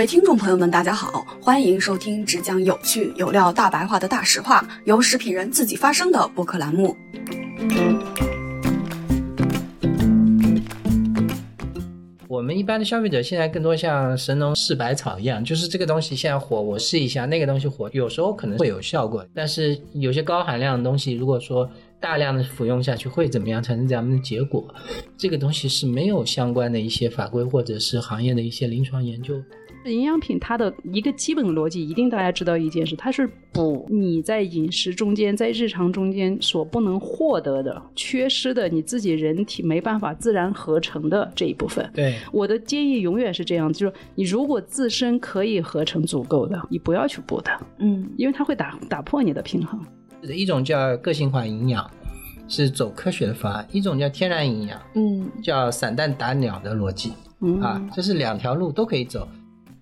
各位听众朋友们，大家好，欢迎收听只讲有趣有料、大白话的大实话，由食品人自己发声的播客栏目。我们一般的消费者现在更多像神农试百草一样，就是这个东西现在火，我试一下；那个东西火，有时候可能会有效果，但是有些高含量的东西，如果说大量的服用下去会怎么样，产生这样的结果，这个东西是没有相关的一些法规或者是行业的一些临床研究。营养品它的一个基本逻辑，一定大家知道一件事，它是补你在饮食中间、在日常中间所不能获得的、缺失的，你自己人体没办法自然合成的这一部分。对，我的建议永远是这样，就是你如果自身可以合成足够的，你不要去补它，嗯因为它会打打破你的平衡。一种叫个性化营养，是走科学的方案；一种叫天然营养，嗯叫散弹打鸟的逻辑嗯啊，这是两条路都可以走。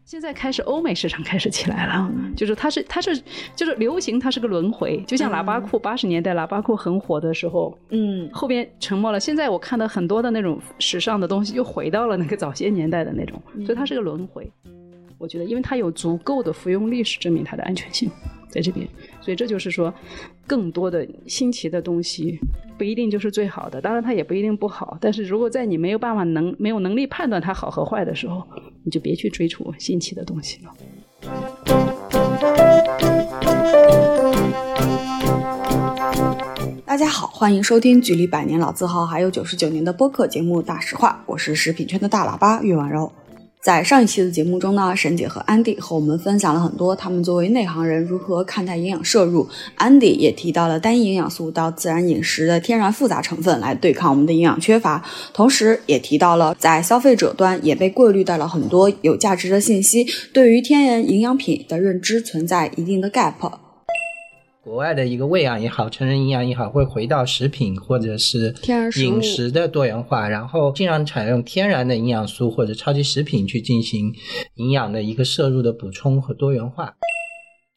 现在开始，欧美市场开始起来了，就是它是它是就是流行，它是个轮回，就像喇叭裤，八十年代喇叭裤很火的时候，嗯后边沉默了。现在我看到很多的那种时尚的东西，又回到了那个早些年代的那种，所以它是个轮回。我觉得，因为它有足够的服用历史证明它的安全性在这边，所以这就是说，更多的新奇的东西不一定就是最好的，当然它也不一定不好。但是如果在你没有办法能没有能力判断它好和坏的时候，你就别去追逐新奇的东西了。大家好，欢迎收听距离百年老字号还有九十九年的播客节目《大实话》，我是食品圈的大喇叭岳婉柔。在上一期的节目中呢，沈姐和安迪和我们分享了很多他们作为内行人如何看待营养摄入。安迪也提到了单一营养素到自然饮食的天然复杂成分来对抗我们的营养缺乏，同时也提到了在消费者端也被过滤掉了很多有价值的信息，对于天然营养品的认知存在一定的 gap。国外的一个喂养也好，成人营养也好，会回到食品或者是天然饮食的多元化，然后尽量采用天然的营养素或者超级食品去进行营养的一个摄入的补充和多元化。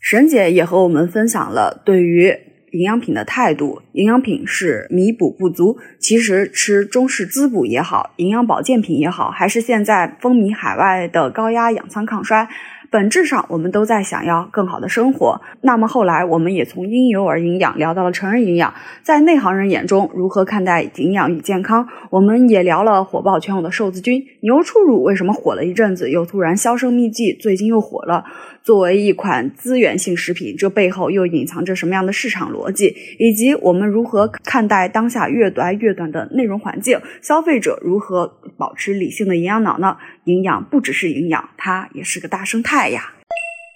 沈姐也和我们分享了对于营养品的态度。营养品是弥补不足，其实吃中式滋补也好，营养保健品也好，还是现在风靡海外的高压氧舱抗衰。本质上，我们都在想要更好的生活。那么后来，我们也从婴幼儿营养聊到了成人营养，在内行人眼中，如何看待营养与健康？我们也聊了火爆全网的瘦子菌，牛初乳为什么火了一阵子，又突然销声匿迹，最近又火了。作为一款资源性食品，这背后又隐藏着什么样的市场逻辑？以及我们如何看待当下越来越短的内容环境？消费者如何保持理性的营养脑呢？营养不只是营养，它也是个大生态呀。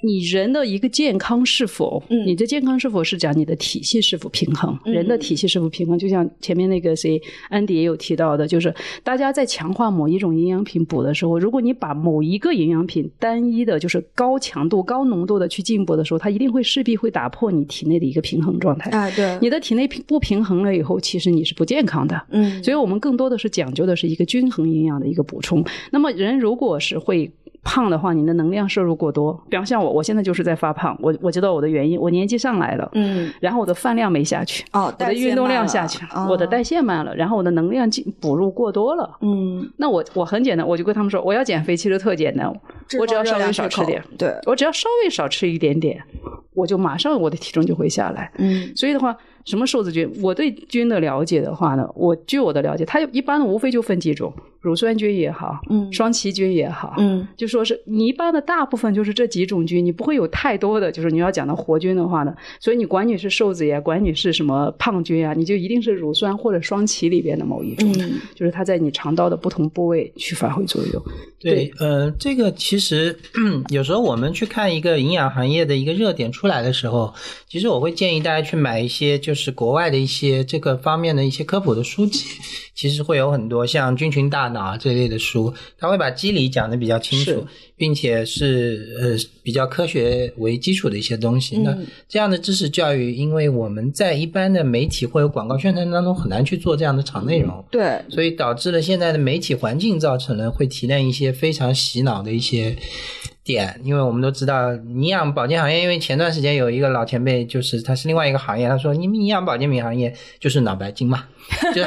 你人的一个健康是否，嗯你的健康是否是讲你的体系是否平衡？嗯人的体系是否平衡？就像前面那个谁安迪也有提到的，就是大家在强化某一种营养品补的时候，如果你把某一个营养品单一的，就是高强度、高浓度的去进补的时候，它一定会势必会打破你体内的一个平衡状态。啊，对，你的体内平不平衡了以后，其实你是不健康的。嗯，所以我们更多的是讲究的是一个均衡营养的一个补充。那么人如果是会胖的话，你的能量摄入过多，比方像我，我现在就是在发胖，我我知道我的原因，我年纪上来了。嗯，然后我的饭量没下去，哦，我的运动量下去，哦我的代谢慢了，然后我的能量进补入过多了。嗯，那我我很简单，我就跟他们说，我要减肥其实特简单，我只要稍微少吃点，对，我只要稍微少吃一点点，我就马上我的体重就会下来。嗯所以的话，什么瘦子菌？我对菌的了解的话呢，我据我的了解，它一般的无非就分几种，乳酸菌也好，嗯双歧菌也好，嗯就说是你一般的大部分就是这几种菌，你不会有太多的，就是你要讲的活菌的话呢，所以你管你是瘦子呀，管你是什么胖菌啊，你就一定是乳酸或者双歧里边的某一种，嗯就是它在你肠道的不同部位去发挥作用。对，呃，这个其实有时候我们去看一个营养行业的一个热点出来的时候，其实我会建议大家去买一些就是国外的一些这个方面的一些科普的书籍，其实会有很多像《菌群大脑》啊这类的书，它会把机理讲得比较清楚，并且是呃比较科学为基础的一些东西。那嗯这样的知识教育，因为我们在一般的媒体或者广告宣传当中很难去做这样的长内容，对，所以导致了现在的媒体环境造成了会提炼一些非常洗脑的一些点，因为我们都知道营养保健行业，因为前段时间有一个老前辈，就是他是另外一个行业，他说你们营养保健品行业就是脑白金嘛，就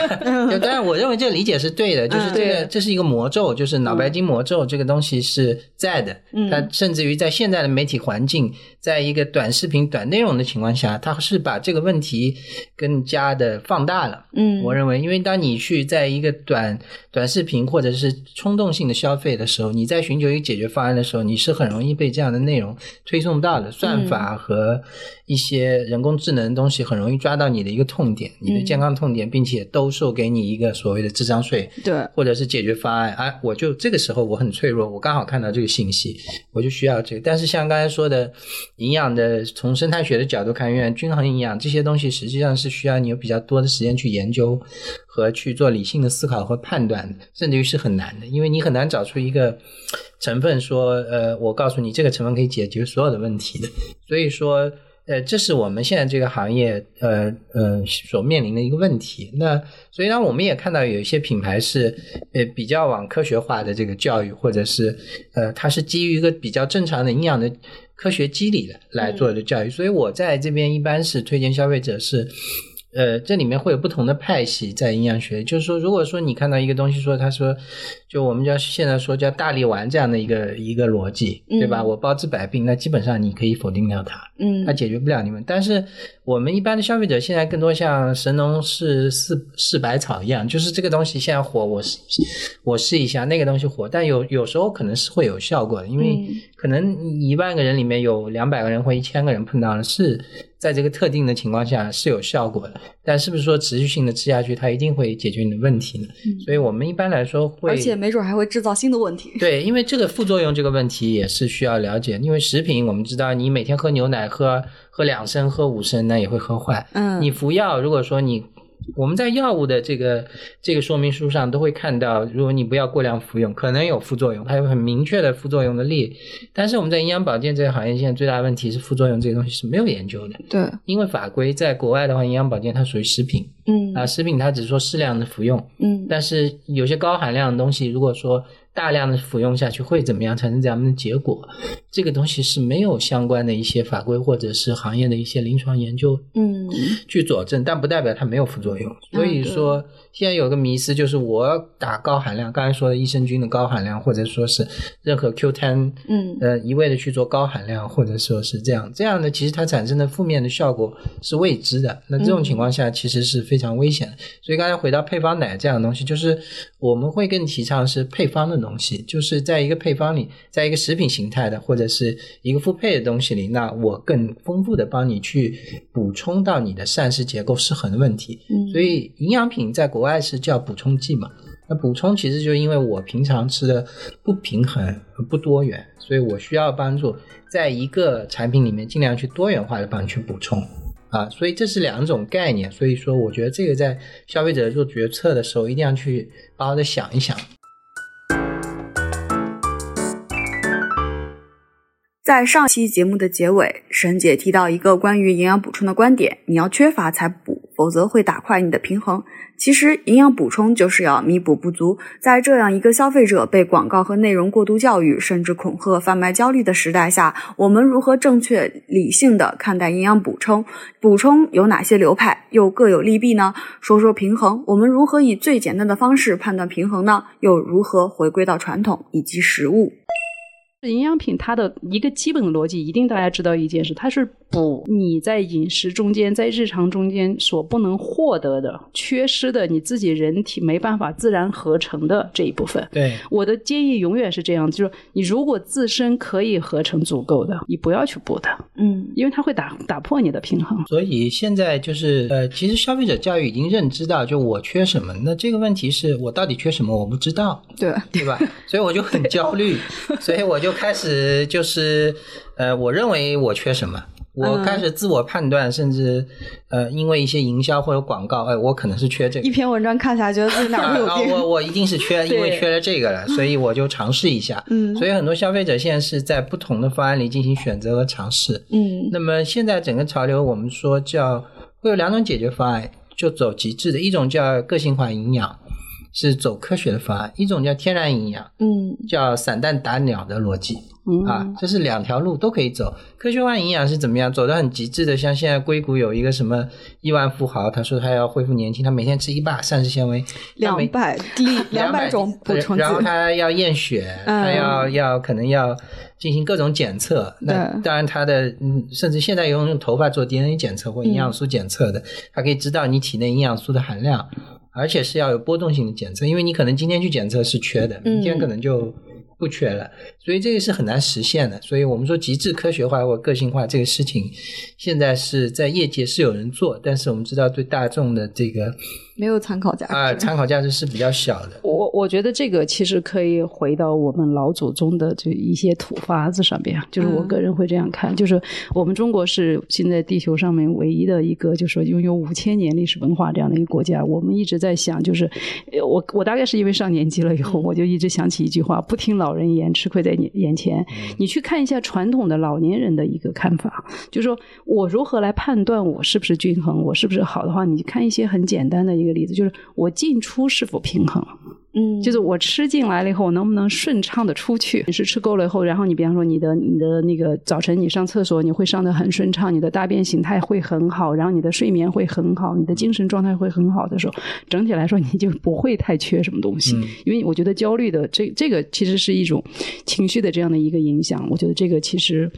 就当然我认为这个理解是对的，就是这个这是一个魔咒，就是脑白金魔咒这个东西是在的，它甚至于在现在的媒体环境，在一个短视频短内容的情况下，它是把这个问题更加的放大了。嗯，我认为，因为当你去在一个短短视频或者是冲动性的消费的时候，你在寻求一个解决方案的时候，你是很容易被这样的内容推送到的。算法和一些人工智能的东西很容易抓到你的一个痛点，你的健康痛点，并且兜售给你一个所谓的智商税，对，或者是解决方案。哎，我就这个时候我很脆弱，我刚好看到这个信息，我就需要这个。但是像刚才说的，营养的从生态学的角度看，永远均衡营养这些东西，实际上是需要你有比较多的时间去研究和去做理性的思考和判断，甚至于是很难的，因为你很难找出一个成分说，呃，我告诉你这个成分可以解决所有的问题的。所以说，呃，这是我们现在这个行业，呃呃所面临的一个问题。那所以呢，我们也看到有一些品牌是，呃，比较往科学化的这个教育，或者是，呃，它是基于一个比较正常的营养的科学机理的来做的教育。所以我在这边一般是推荐消费者是。呃，这里面会有不同的派系在营养学，就是说，如果说你看到一个东西，说他说，就我们叫现在说叫大力丸这样的一个一个逻辑，对吧？我包治百病，那基本上你可以否定掉它，嗯，它解决不了你们。但是我们一般的消费者现在更多像神农氏四四百草一样，就是这个东西现在火，我试我试一下，那个东西火，但有有时候可能是会有效果的，因为可能一万个人里面有两百个人或一千个人碰到了是。在这个特定的情况下是有效果的，但是不是说持续性的吃下去，它一定会解决你的问题呢？所以我们一般来说会，而且没准还会制造新的问题。对，因为这个副作用这个问题也是需要了解。因为食品我们知道，你每天喝牛奶喝喝两升、喝五升，那也会喝坏。嗯，你服药，如果说你。我们在药物的这个这个说明书上都会看到，如果你不要过量服用，可能有副作用，它有很明确的副作用的例。但是我们在营养保健这个行业，现在最大的问题是副作用这个东西是没有研究的。对，因为法规在国外的话，营养保健它属于食品，嗯。啊，食品它只说适量的服用，嗯，但是有些高含量的东西，如果说大量的服用下去会怎么样，产生怎样的结果，这个东西是没有相关的一些法规或者是行业的一些临床研究，嗯，去佐证，但不代表它没有副作用。所以说，现在有个迷思就是，我打高含量，刚才说的益生菌的高含量，或者说是任何 Q 10，嗯，呃，一味的去做高含量，或者说是这样，这样的其实它产生的负面的效果是未知的。那这种情况下，其实是非常危险的。所以刚才回到配方奶这样的东西，就是我们会更提倡是配方的东西，就是在一个配方里，在一个食品形态的或者是一个复配的东西里，那我更丰富的帮你去补充到你的膳食结构失衡的问题。嗯所以营养品在国外是叫补充剂嘛。那补充其实就因为我平常吃的不平衡、不多元，所以我需要帮助在一个产品里面尽量去多元化的帮你去补充啊。所以这是两种概念。所以说，我觉得这个在消费者做决策的时候，一定要去好好的想一想。在上期节目的结尾，沈姐提到一个关于营养补充的观点：你要缺乏才补，否则会打坏你的平衡。其实，营养补充就是要弥补不足。在这样一个消费者被广告和内容过度教育，甚至恐吓、贩卖焦虑的时代下，我们如何正确、理性的看待营养补充？补充有哪些流派，又各有利弊呢？说说平衡，我们如何以最简单的方式判断平衡呢？又如何回归到传统以及实物？营养品它的一个基本的逻辑，一定大家知道一件事，它是补你在饮食中间、在日常中间所不能获得的、缺失的，你自己人体没办法自然合成的这一部分。对，我的建议永远是这样，就是你如果自身可以合成足够的，你不要去补它，嗯因为它会打打破你的平衡。所以现在就是呃，其实消费者教育已经认知到，就我缺什么，那这个问题是我到底缺什么，我不知道。对，对吧？所以我就很焦虑，所以我就开始就是呃，我认为我缺什么，我开始自我判断，甚至呃，因为一些营销或者广告，哎，我可能是缺这个一。篇文章看下来，觉得自己哪有 啊，病。我我一定是缺，因为缺了这个了，所以我就尝试一下。嗯所以很多消费者现在是在不同的方案里进行选择和尝试。嗯那么现在整个潮流，我们说叫会有两种解决方案，就走极致的，一种叫个性化营养，是走科学的方案，一种叫天然营养，嗯叫散弹打鸟的逻辑嗯啊，这是两条路都可以走。科学化营养是怎么样走得很极致的？像现在硅谷有一个什么亿万富豪，他说他要恢复年轻，他每天吃一把膳食纤维，两百粒 两百种补充剂然，后他要验血，嗯他要要可能要进行各种检测。那当然他的嗯，甚至现在用用头发做 DNA 检测或营养素检测的，他可以知道你体内营养素的含量，而且是要有波动性的检测，因为你可能今天去检测是缺的，明天可能就。不缺了，所以这个是很难实现的。所以我们说极致科学化或个性化这个事情，现在是在业界是有人做，但是我们知道对大众的这个没有参考价值。啊参考价值是比较小的。我我觉得这个其实可以回到我们老祖宗的这一些土法子上边，就是我个人会这样看，就是我们中国是现在地球上面唯一的一个，就是说拥有五千年历史文化这样的一个国家。我们一直在想，就是呃我我大概是因为上年纪了以后，我就一直想起一句话：不听老人言，吃亏在眼眼前。你去看一下传统的老年人的一个看法，就是说我如何来判断我是不是均衡，我是不是好的话，你看一些很简单的一个个例子，就是我进出是否平衡。嗯，就是我吃进来了以后，我能不能顺畅的出去？你是吃够了以后，然后你比方说你的你的那个早晨你上厕所，你会上的很顺畅，你的大便形态会很好，然后你的睡眠会很好，你的精神状态会很好的时候，整体来说你就不会太缺什么东西。嗯因为我觉得焦虑的这这个其实是一种情绪的这样的一个影响，我觉得这个其实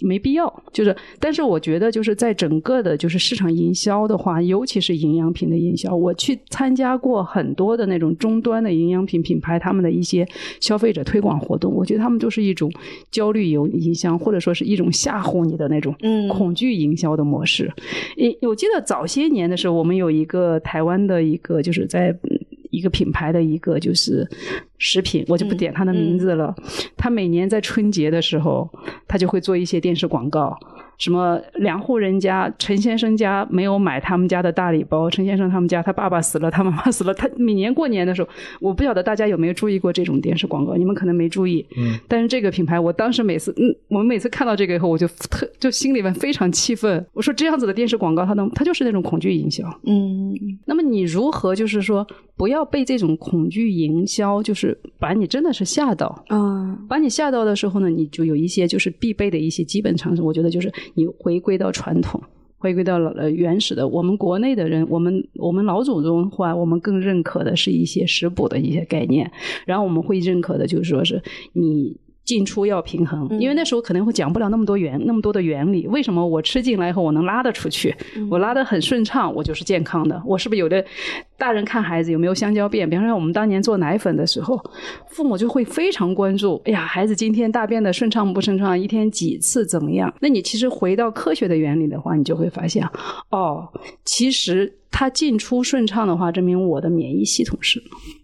没必要。就是，但是我觉得就是在整个的就是市场营销的话，尤其是营养品的营销，我去参加过很多的那种终端的营养品品牌他们的一些消费者推广活动，我觉得他们就是一种焦虑有营销，或者说是一种吓唬你的那种嗯恐惧营销的模式。诶，我记得早些年的时候，我们有一个台湾的一个就是在。嗯一个品牌的一个就是食品，我就不点它的名字了。他每年在春节的时候，他就会做一些电视广告，什么两户人家，陈先生家没有买他们家的大礼包，陈先生他们家他爸爸死了，他妈妈死了，他每年过年的时候，我不晓得大家有没有注意过这种电视广告，你们可能没注意。嗯，但是这个品牌，我当时每次，嗯，我们每次看到这个以后，我就特就心里面非常气愤。我说这样子的电视广告，它能，它就是那种恐惧营销。嗯那么你如何就是说不要被这种恐惧营销，就是把你真的是吓到？啊把你吓到的时候呢，你就有一些就是必备的一些基本常识。我觉得就是你回归到传统，回归到呃原始的。我们国内的人，我们我们老祖宗话，我们更认可的是一些食补的一些概念，然后我们会认可的就是说是你。进出要平衡，因为那时候可能会讲不了那么多原那么多的原理。为什么我吃进来以后我能拉得出去，我拉得很顺畅，我就是健康的。我是不是有的大人看孩子有没有香蕉便？比方说我们当年做奶粉的时候，父母就会非常关注，哎呀，孩子今天大便的顺畅不顺畅，一天几次怎么样？那你其实回到科学的原理的话，你就会发现，哦，其实它进出顺畅的话，证明我的免疫系统是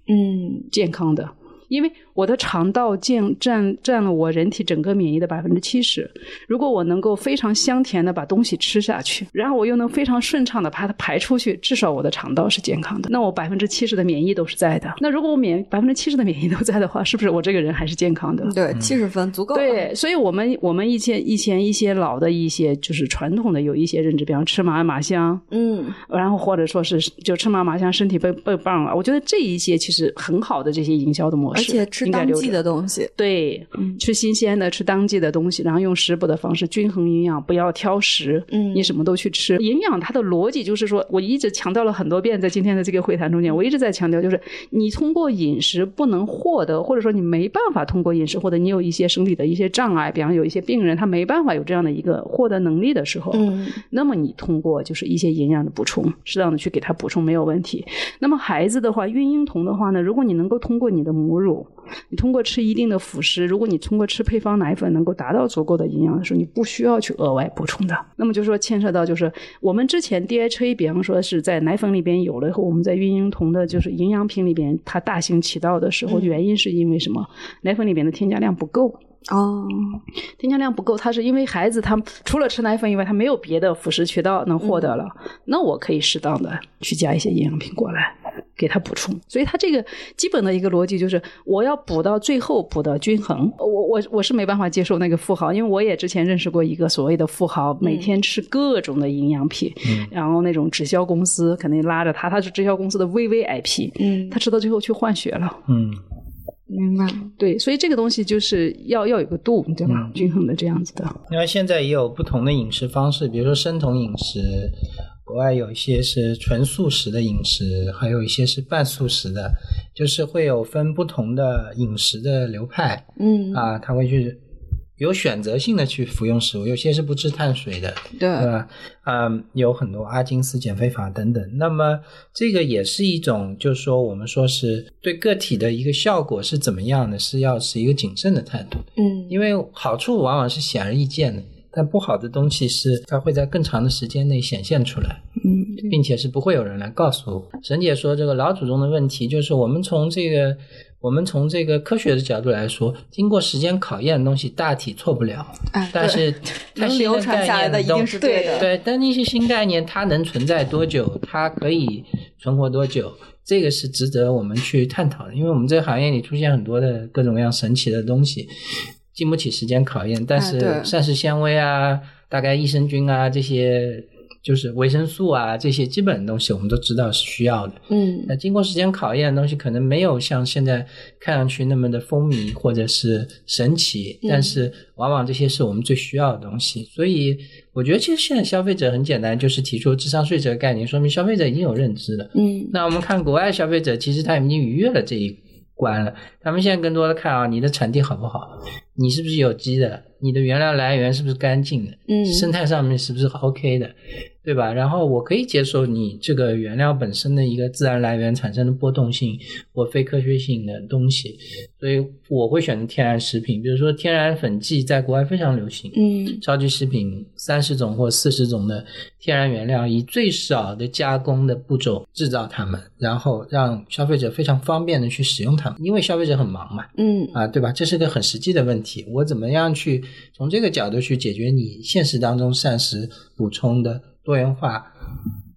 嗯健康的。因为我的肠道占占占了我人体整个免疫的百分之七十，如果我能够非常香甜的把东西吃下去，然后我又能非常顺畅的把它排出去，至少我的肠道是健康的，那我百分之七十的免疫都是在的。那如果我免百分之七十的免疫都在的话，是不是我这个人还是健康的？对，七十分足够了。对，所以我们我们以前以前一些老的一些就是传统的有一些认知，比方吃麻麻香，嗯然后或者说是就吃麻麻香身体倍倍棒了。我觉得这一些其实很好的这些营销的模式，而且吃当季的东西。对，嗯吃新鲜的，吃当季的东西，然后用食补的方式均衡营养，不要挑食。嗯你什么都去吃。营养它的逻辑就是说，我一直强调了很多遍，在今天的这个会谈中间，我一直在强调，就是你通过饮食不能获得，或者说你没办法通过饮食获得，你有一些生理的一些障碍，比方有一些病人他没办法有这样的一个获得能力的时候，嗯那么你通过就是一些营养的补充，适当的去给他补充没有问题。那么孩子的话，孕婴童的话呢，如果你能够通过你的母乳，你通过吃一定的辅食，如果你通过吃配方奶粉能够达到足够的营养的时候，你不需要去额外补充的。那么就是说牵涉到就是我们之前 DHA，比方说是在奶粉里边有了以后，我们在孕婴童的就是营养品里边它大行其道的时候，嗯原因是因为什么？奶粉里边的添加量不够。哦添加量不够，他是因为孩子他除了吃奶粉以外，他没有别的辅食渠道能获得了。那我可以适当的去加一些营养品过来，给他补充。所以他这个基本的一个逻辑就是，我要补到最后补到均衡。我我我是没办法接受那个富豪，因为我也之前认识过一个所谓的富豪，每天吃各种的营养品，然后那种直销公司肯定拉着他，他是直销公司的 VVIP，嗯他吃到最后去换血了。嗯，明白。对，所以这个东西就是要要有个度，对吧？均衡的这样子的。因为现在也有不同的饮食方式，比如说生酮饮食，国外有一些是纯素食的饮食，还有一些是半素食的，就是会有分不同的饮食的流派嗯，啊，他会去有选择性的去服用食物，有些是不吃碳水的，对，对吧？嗯，有很多阿金斯减肥法等等。那么这个也是一种，就是说我们说是对个体的一个效果是怎么样的，是要持一个谨慎的态度。嗯因为好处往往是显而易见的，但不好的东西是它会在更长的时间内显现出来，嗯并且是不会有人来告诉我。沈姐说这个老祖宗的问题，就是我们从这个我们从这个科学的角度来说，经过时间考验的东西大体错不了，哎，但是它能新流传下来的一定是对的的。对，但那些新概念它能存在多久，它可以存活多久，这个是值得我们去探讨的。因为我们这个行业里出现很多的各种各样神奇的东西，经不起时间考验。但是膳食纤维啊，大概益生菌啊这些，就是维生素啊这些基本的东西，我们都知道是需要的。嗯那经过时间考验的东西，可能没有像现在看上去那么的风靡或者是神奇，嗯但是往往这些是我们最需要的东西。所以我觉得，其实现在消费者很简单，就是提出智商税这个概念，说明消费者已经有认知了。嗯那我们看国外消费者，其实他已经逾越了这一关了。他们现在更多的看啊，你的产地好不好，你是不是有机的，你的原料来源是不是干净的，嗯生态上面是不是 OK 的，对吧？然后我可以接受你这个原料本身的一个自然来源产生的波动性或非科学性的东西，所以我会选择天然食品，比如说天然粉剂在国外非常流行，嗯超级食品三十种或四十种的天然原料，以最少的加工的步骤制造它们，然后让消费者非常方便的去使用它们，因为消费者很忙嘛，嗯啊，对吧？这是个很实际的问题，我怎么样去从这个角度去解决你现实当中膳食补充的多元化？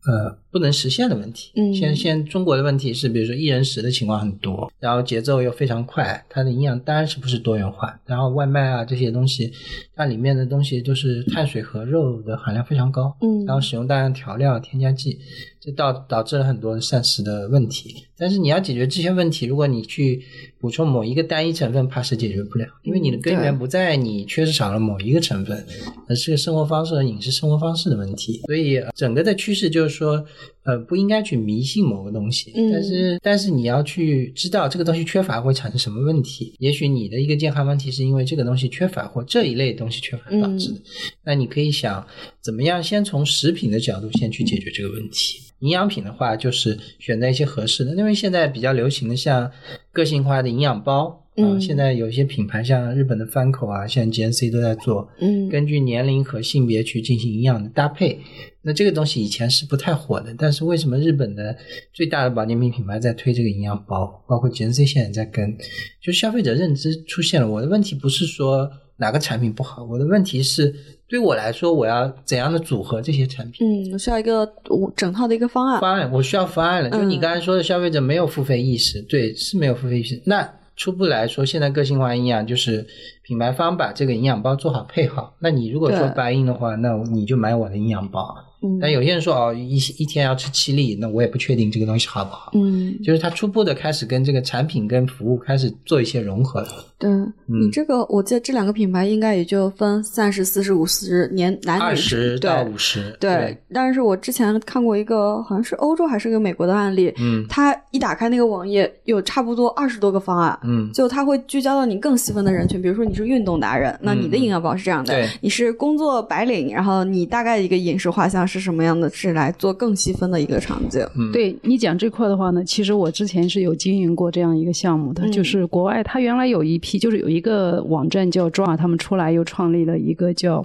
呃，不能实现的问题。嗯现现中国的问题是，比如说一人食的情况很多，然后节奏又非常快，它的营养当然是不是多元化。然后外卖啊这些东西，它里面的东西都是碳水和肉的含量非常高，嗯然后使用大量调料、添加剂，这导导致了很多膳食的问题。但是你要解决这些问题，如果你去补充某一个单一成分，怕是解决不了，因为你的根源不在你缺少了某一个成分，而是生活方式和饮食生活方式的问题。所以呃整个的趋势就是说，呃，不应该去迷信某个东西，嗯但是但是你要去知道这个东西缺乏会产生什么问题。也许你的一个健康问题是因为这个东西缺乏或这一类东西缺乏导致的，那你可以想怎么样先从食品的角度先去解决这个问题。营养品的话，就是选择一些合适的，因为现在比较流行的像个性化的营养包啊、嗯现在有一些品牌像日本的番口啊，像 GNC 都在做，嗯根据年龄和性别去进行营养的搭配。那这个东西以前是不太火的，但是为什么日本的最大的保健品品牌在推这个营养包，包括 GNC 现在在跟，就消费者认知出现了。我的问题不是说哪个产品不好，我的问题是对我来说，我要怎样的组合这些产品。嗯，我需要一个我整套的一个方案。方案，我需要方案了。就你嗯刚才说的，消费者没有付费意识，对，是没有付费意识。那初步来说，现在个性化营养就是品牌方把这个营养包做好配好。那你如果说白银的话，那你就买我的营养包。嗯但有些人说哦，一一天要吃七粒，那我也不确定这个东西好不好。嗯，就是它初步的开始跟这个产品跟服务开始做一些融合。对嗯你这个，我记得这两个品牌应该也就分三十、四十、五十年男二女十到对五十，对，但是我之前看过一个，好像是欧洲还是个美国的案例，嗯他一打开那个网页，有差不多二十多个方案，嗯，就他会聚焦到你更细分的人群，比如说你是运动达人，那你的营养包是这样的；对你是工作白领，然后你大概一个饮食画像是什么样的，是来做更细分的一个场景。嗯对你讲这块的话呢，其实我之前是有经营过这样一个项目的，嗯就是国外它原来有一批，就是有一个网站叫 Draw，他们出来又创立了一个叫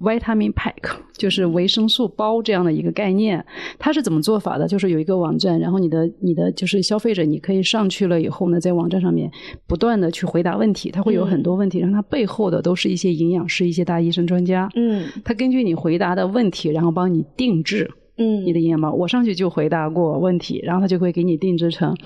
Vitamin Pack，就是维生素包这样的一个概念。它是怎么做法的？就是有一个网站，然后你的你的就是消费者，你可以上去了以后呢，在网站上面不断的去回答问题，它会有很多问题，然后它背后的都是一些营养师、一些大医生专家，嗯他根据你回答的问题，然后帮你定制。嗯你的营养包，我上去就回答过问题，然后他就会给你定制成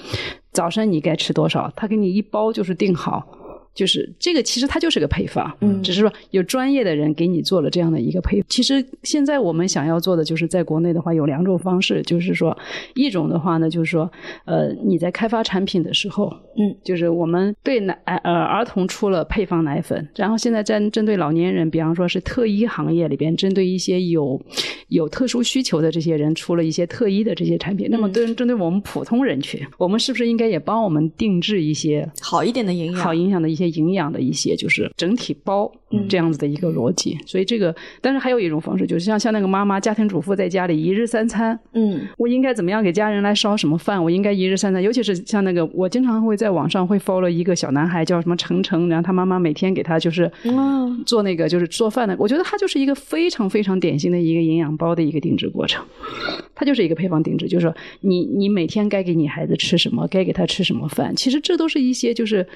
早上你该吃多少，他给你一包就是定好。就是这个，其实它就是个配方，嗯只是说有专业的人给你做了这样的一个配。其实现在我们想要做的，就是在国内的话有两种方式，就是说一种的话呢，就是说呃你在开发产品的时候，嗯，就是我们对奶呃儿童出了配方奶粉，然后现在针针对老年人，比方说是特医行业里边，针对一些有有特殊需求的这些人，出了一些特医的这些产品。那么对针对我们普通人群，我们是不是应该也帮我们定制一些好一点的营养，好影响的一些营养的一些，就是整体包这样子的一个逻辑。所以这个，但是还有一种方式，就是像像那个妈妈家庭主妇在家里一日三餐，嗯。我应该怎么样给家人来烧什么饭？我应该一日三餐，尤其是像那个，我经常会在网上会 follow 一个小男孩叫什么程程，然后他妈妈每天给他就是嗯做那个就是做饭的，我觉得他就是一个非常非常典型的一个营养包的一个定制过程，它就是一个配方定制，就是说你你每天该给你孩子吃什么，该给他吃什么饭，其实这都是一些就是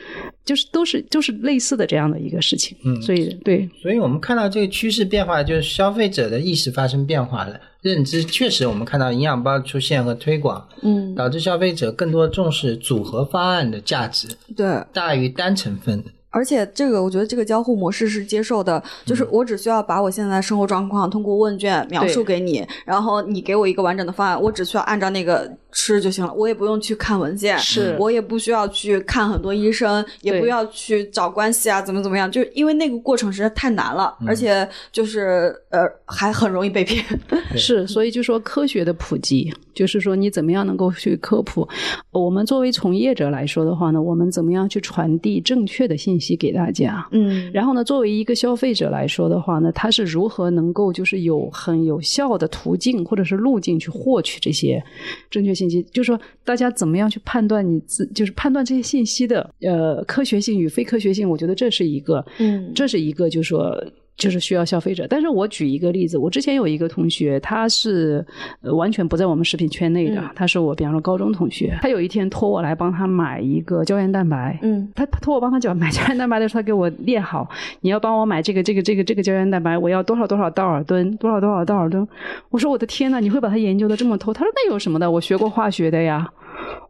就是都是就是类似的这样的一个事情，嗯所以对所以我们看到这个趋势变化，就是消费者的意识发生变化了，认知确实我们看到营养包出现和推广，嗯，导致消费者更多重视组合方案的价值对。大于单成分的。而且这个，我觉得这个交互模式是接受的，就是我只需要把我现在的生活状况通过问卷描述给你，然后你给我一个完整的方案，我只需要按照那个吃就行了，我也不用去看文件，是我也不需要去看很多医生，也不要去找关系啊，怎么怎么样，就因为那个过程实在太难了，而且就是呃还很容易被骗。是，所以就说科学的普及，就是说你怎么样能够去科普。我们作为从业者来说的话呢，我们怎么样去传递正确的信息给大家？嗯然后呢，作为一个消费者来说的话呢，他是如何能够就是有很有效的途径或者是路径去获取这些正确信息？就是说，大家怎么样去判断你自，就是判断这些信息的呃科学性与非科学性？我觉得这是一个，嗯这是一个，就是说。就是需要消费者，但是我举一个例子，我之前有一个同学，他是呃完全不在我们食品圈内的，嗯他是我比方说高中同学，他有一天托我来帮他买一个胶原蛋白，嗯他他托我帮他讲买胶原蛋白的时候，他给我列好，你要帮我买这个这个这个这个胶原蛋白，我要多少多少道尔顿，多少多少道尔顿。我说我的天呐，你会把它研究的这么透？他说那有什么的，我学过化学的呀。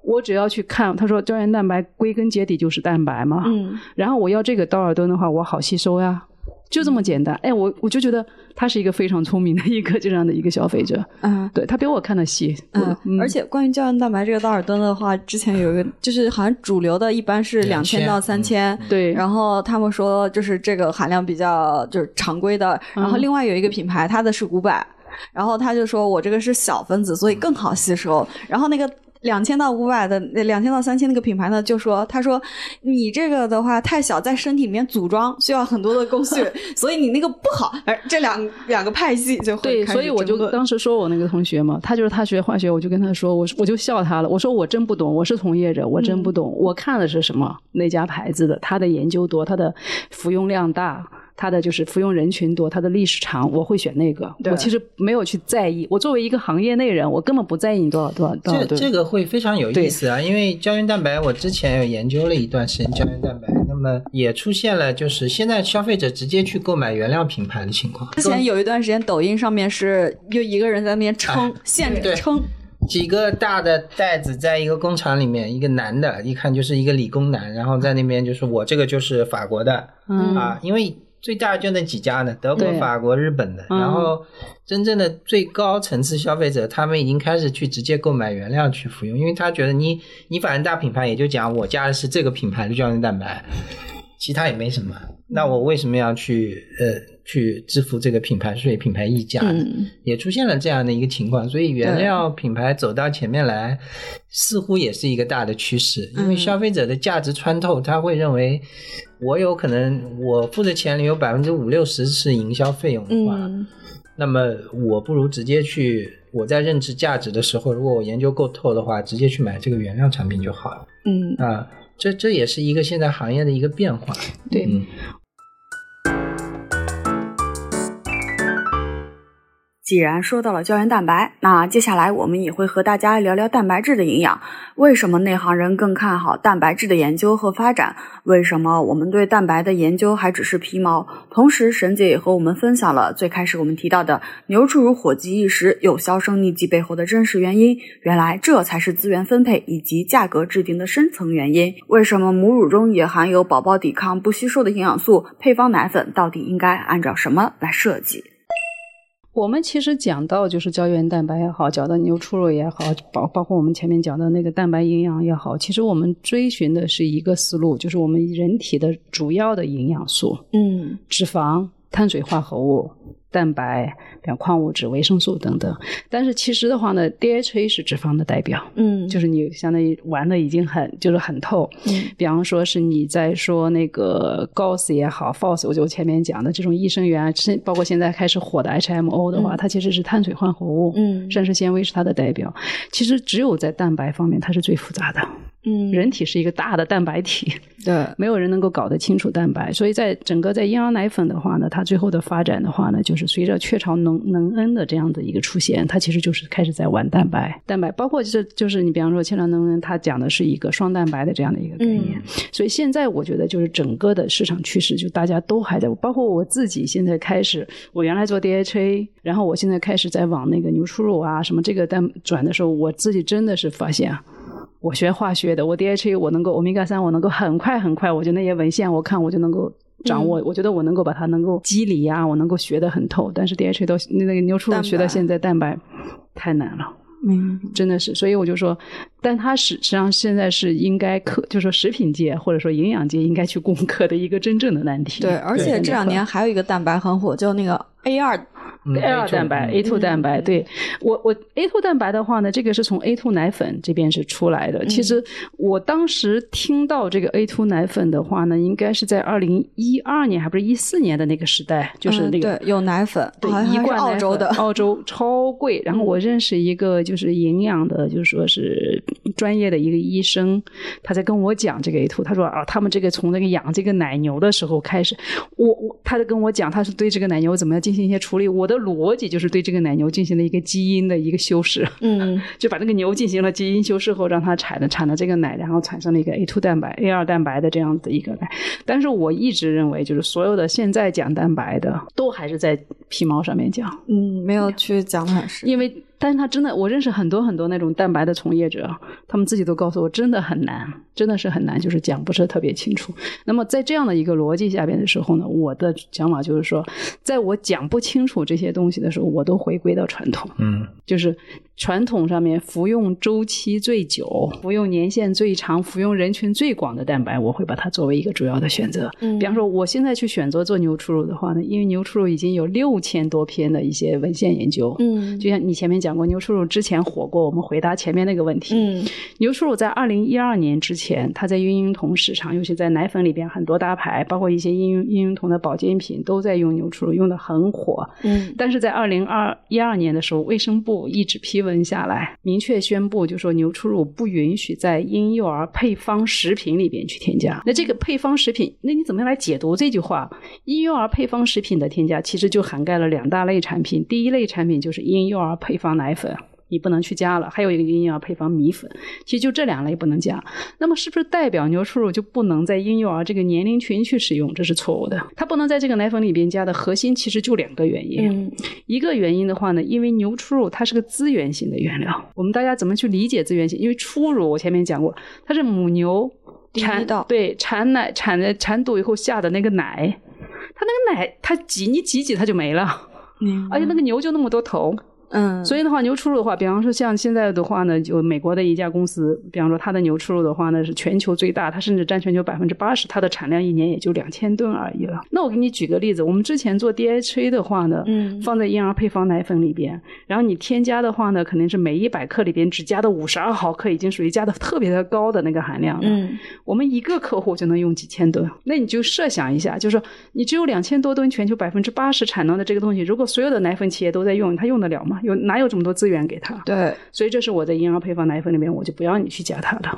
我只要去看，他说胶原蛋白归根结底就是蛋白嘛，嗯然后我要这个道尔顿的话，我好吸收呀，就这么简单。哎，我我就觉得他是一个非常聪明的一个这样的一个消费者，嗯。对他比我看的细，嗯嗯，而且关于胶原蛋白这个道尔顿的话，之前有一个就是好像主流的一般是两千2000到三千、对，然后他们说就是这个含量比较就是常规的，然后嗯另外有一个品牌它的是五百，然后他就说我这个是小分子，所以更好吸收，然后那个。两千到五百的，两千到三千那个品牌呢，就说他说你这个的话太小，在身体里面组装需要很多的工序，所以你那个不好。而这两两个派系就会对，所以我就当时说我那个同学嘛，他就是他学化学，我就跟他说，我我就笑他了，我说我真不懂，我是从业者，我真不懂，我看的是什么那家牌子的，他的研究多，他的服用量大。它的就是服用人群多，它的历史长，我会选那个。我其实没有去在意，我作为一个行业内人，我根本不在意你多少多少多少。这这个会非常有意思啊，因为胶原蛋白，我之前有研究了一段时间胶原蛋白，那么也出现了就是现在消费者直接去购买原料品牌的情况。之前有一段时间，抖音上面是就一个人在那边称哎，现对称，几个大的袋子在一个工厂里面，一个男的，一看就是一个理工男，然后在那边就是我这个就是法国的、嗯。啊，因为最大就那几家呢，德国、法国、日本的，嗯。然后真正的最高层次消费者，他们已经开始去直接购买原料去服用，因为他觉得你你反正大品牌也就讲我加的是这个品牌的胶原蛋白，其他也没什么，那我为什么要去呃去支付这个品牌税、品牌溢价？呢？嗯。也出现了这样的一个情况，所以原料品牌走到前面来，似乎也是一个大的趋势。因为嗯消费者的价值穿透，他会认为我有可能我付的钱里有百分之五六十是营销费用的话，嗯。那么我不如直接去我在认知价值的时候，如果我研究够透的话，直接去买这个原料产品就好了。嗯，啊。这这也是一个现在行业的一个变化。对嗯既然说到了胶原蛋白，那接下来我们也会和大家聊聊蛋白质的营养。为什么内行人更看好蛋白质的研究和发展？为什么我们对蛋白的研究还只是皮毛？同时，沈姐也和我们分享了最开始我们提到的牛初乳火急一时有销声匿迹背后的真实原因。原来这才是资源分配以及价格制定的深层原因。为什么母乳中也含有宝宝抵抗不吸收的营养素？配方奶粉到底应该按照什么来设计？我们其实讲到就是胶原蛋白也好，讲到牛初乳也好，包包括我们前面讲的那个蛋白营养也好，其实我们追寻的是一个思路，就是我们人体的主要的营养素，嗯，脂肪、碳水化合物。蛋白、比如矿物质、维生素等等，但是其实的话呢，DHA 是脂肪的代表，嗯，就是你相当于玩的已经很就是很透，嗯，比方说是你在说那个 GOS 也好，FOS，我就前面讲的这种益生元，甚包括现在开始火的 HMO 的话，它其实是碳水化合物，嗯，膳食纤维是它的代表，其实只有在蛋白方面它是最复杂的，嗯，人体是一个大的蛋白体，对，没有人能够搞得清楚蛋白，所以在整个在婴儿奶粉的话呢，它最后的发展的话呢，就是随着雀巢能能恩的这样的一个出现，它其实就是开始在玩蛋白，蛋白包括就是就是你比方说雀巢能恩，它讲的是一个双蛋白的这样的一个概念，所以现在我觉得就是整个的市场趋势，就大家都还在，包括我自己现在开始，我原来做 DHA，然后我现在开始在往那个牛初乳啊什么这个蛋转的时候，我自己真的是发现啊。我学化学的，我 DHA 我能够欧米伽三，我能够很快很快，我就那些文献我看我就能够掌握，我觉得我能够把它能够机理啊，我能够学得很透。但是 DHA 到那个牛初乳学到现在蛋白太难了，嗯，真的是，所以我就说，但它实实际上现在是应该克，就说食品界或者说营养界应该去攻克的一个真正的难题。对，而且这两年还有一个蛋白很火，就那个 A 二。A 二蛋白、A two 蛋白，对我我 A two 蛋白的话呢，这个是从 A two 奶粉这边是出来的。其实我当时听到这个 A two 奶粉的话呢，应该是在二零一二年还不是一四年的那个时代，就是那个、对有奶粉，对一罐澳洲的澳洲超贵。然后我认识一个就是营养的，就是说是专业的一个医生，他在跟我讲这个 A two，他说啊，他们这个从那个养这个奶牛的时候开始，我我他在跟我讲，他是对这个奶牛怎么样进行一些处理。我的逻辑就是对这个奶牛进行了一个基因的一个修饰，嗯，就把这个牛进行了基因修饰后，让它产的产的这个奶，然后产生了一个 A two 蛋白、A 二蛋白的这样子的一个奶。但是我一直认为，就是所有的现在讲蛋白的，都还是在皮毛上面讲，嗯，没有去讲卵石。因为。但是他真的，我认识很多很多那种蛋白的从业者，他们自己都告诉我，真的很难，真的是很难，就是讲不是特别清楚。那么在这样的一个逻辑下边的时候呢，我的想法就是说，在我讲不清楚这些东西的时候，我都回归到传统，嗯，就是传统上面服用周期最久、服用年限最长、服用人群最广的蛋白，我会把它作为一个主要的选择。嗯比方说，我现在去选择做牛初乳的话呢，因为牛初乳已经有六千多篇的一些文献研究，嗯就像你前面讲过，牛初乳之前火过，我们回答前面那个问题。嗯牛初乳在二零一二年之前，它在孕婴童市场，尤其在奶粉里边，很多大牌，包括一些婴孕婴婴童的保健品都在用牛初乳，用的很火。嗯但是在二零二一二年的时候，卫生部一纸批文下来，明确宣布，就说牛初乳不允许在婴幼儿配方食品里边去添加。那这个配方食品，那你怎么样来解读这句话？婴幼儿配方食品的添加，其实就涵盖了两大类产品。第一类产品就是婴幼儿配方奶粉。你不能去加了，还有一个婴幼儿配方米粉，其实就这两类不能加。那么是不是代表牛初乳就不能在婴幼儿这个年龄群去使用？这是错误的。它不能在这个奶粉里边加的核心其实就两个原因。嗯一个原因的话呢，因为牛初乳它是个资源型的原料，我们大家怎么去理解资源型？因为初乳我前面讲过，它是母牛产道对产奶产的产犊以后下的那个奶，它那个奶它挤你挤挤它就没了，而且那个牛就那么多头，嗯，所以的话，牛初乳的话，比方说像现在的话呢，就美国的一家公司，比方说它的牛初乳的话呢是全球最大，它甚至占全球百分之八十，它的产量一年也就两千吨而已了。那我给你举个例子，我们之前做 DHA 的话呢，嗯放在婴儿配方奶粉里边，然后你添加的话呢，肯定是每一百克里边只加的五十二毫克，已经属于加的特别的高的那个含量了。嗯我们一个客户就能用几千吨，那你就设想一下，就是说你只有两千多吨，全球百分之八十产能的这个东西，如果所有的奶粉企业都在用，它用得了吗？有哪有这么多资源给他？对，所以这是我在婴儿配方奶粉里面，我就不要你去加它的。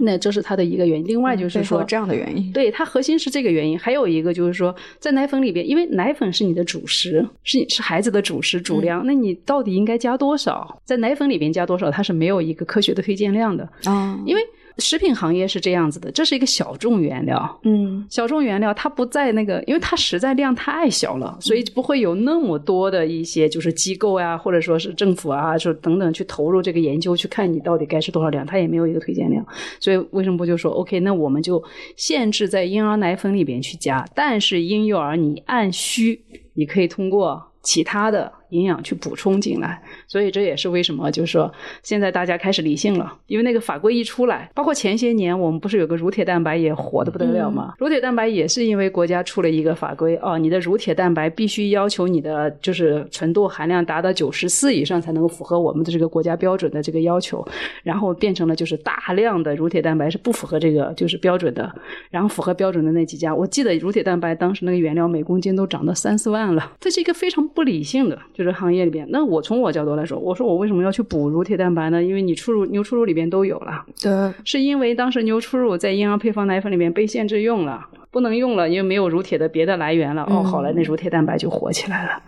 那这是它的一个原因。另外就是说这样的原因，对它核心是这个原因。还有一个就是说，在奶粉里边，因为奶粉是你的主食，是是孩子的主食主粮，那你到底应该加多少？在奶粉里边加多少，它是没有一个科学的推荐量的啊，因为。食品行业是这样子的，这是一个小众原料，嗯，小众原料它不在那个，因为它实在量太小了，所以不会有那么多的一些就是机构呀，或者说是政府啊，就等等去投入这个研究，去看你到底该是多少量，它也没有一个推荐量，所以卫生部就说，OK，那我们就限制在婴儿奶粉里边去加，但是婴幼儿你按需，你可以通过其他的。营养去补充进来，所以这也是为什么，就是说现在大家开始理性了，因为那个法规一出来，包括前些年我们不是有个乳铁蛋白也火的不得了吗？乳铁蛋白也是因为国家出了一个法规，哦，你的乳铁蛋白必须要求你的就是纯度含量达到九十四以上才能够符合我们的这个国家标准的这个要求，然后变成了就是大量的乳铁蛋白是不符合这个就是标准的，然后符合标准的那几家，我记得乳铁蛋白当时那个原料每公斤都涨到三四万了，这是一个非常不理性的。就是行业里边，那我从我角度来说，我说我为什么要去补乳铁蛋白呢？因为你初乳牛初乳里边都有了，对，是因为当时牛初乳在婴儿配方奶粉里面被限制用了，不能用了，因为没有乳铁的别的来源了。哦，好了，那乳铁蛋白就火起来了。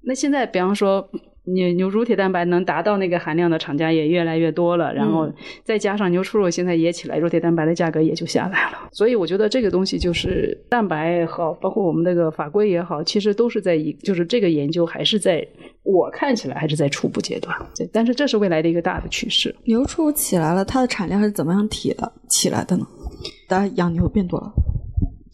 那现在，比方说。牛牛乳铁蛋白能达到那个含量的厂家也越来越多了，然后再加上牛初乳现在也起来，乳铁蛋白的价格也就下来了。所以我觉得这个东西就是蛋白也好，包括我们那个法规也好，其实都是在一，就是这个研究还是在我看起来还是在初步阶段。对，但是这是未来的一个大的趋势。牛初乳起来了，它的产量是怎么样提的起来的呢？当然养牛变多了。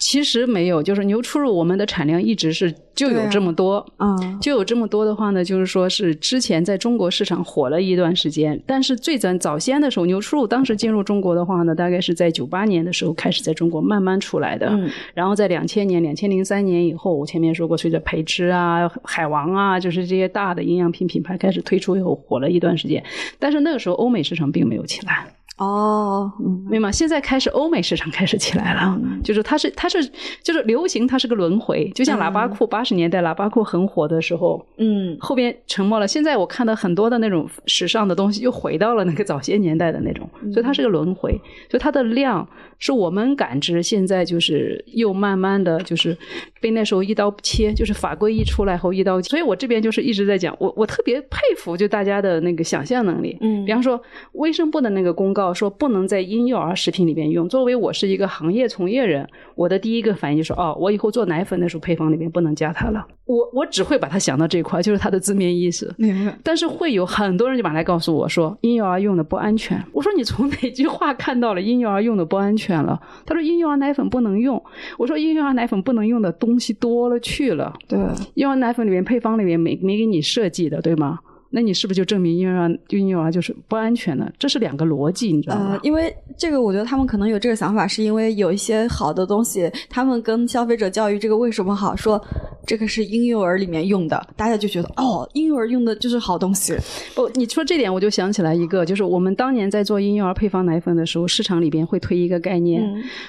其实没有，就是牛初乳，我们的产量一直是就有这么多，啊，就有这么多的话呢，就是说是之前在中国市场火了一段时间，但是最早早先的时候，牛初乳当时进入中国的话呢，大概是在九八年的时候开始在中国慢慢出来的，嗯，然后在两千年、两千零三年以后，我前面说过，随着培芝啊、海王啊，就是这些大的营养品品牌开始推出以后，火了一段时间，但是那个时候欧美市场并没有起来。哦，明白。现在开始，欧美市场开始起来了，就是它是它是就是流行，它是个轮回，就像喇叭裤，八十年代喇叭裤很火的时候，嗯，后边沉默了。现在我看到很多的那种时尚的东西，又回到了那个早些年代的那种，所以它是个轮回，所以它的量是我们感知，现在就是又慢慢的就是被那时候一刀切，就是法规一出来后一刀切，所以我这边就是一直在讲，我我特别佩服就大家的那个想象能力，嗯，比方说卫生部的那个公告。说不能在婴幼儿食品里边用。作为我是一个行业从业人，我的第一个反应就是哦，我以后做奶粉的时候配方里面不能加它了。我我只会把它想到这一块，就是它的字面意思。明白。但是会有很多人就把它告诉我说婴幼儿用的不安全。我说你从哪句话看到了婴幼儿用的不安全了？他说婴幼儿奶粉不能用。我说婴幼儿奶粉不能用的东西多了去了。对，婴幼儿奶粉里面配方里面没没给你设计的，对吗？那你是不是就证明婴幼儿婴幼儿就是不安全呢？这是两个逻辑，你知道吗？呃，因为这个，我觉得他们可能有这个想法，是因为有一些好的东西，他们跟消费者教育这个为什么好，说这个是婴幼儿里面用的，大家就觉得哦，婴幼儿用的就是好东西。不，你说这点我就想起来一个，就是我们当年在做婴幼儿配方奶粉的时候，市场里边会推一个概念，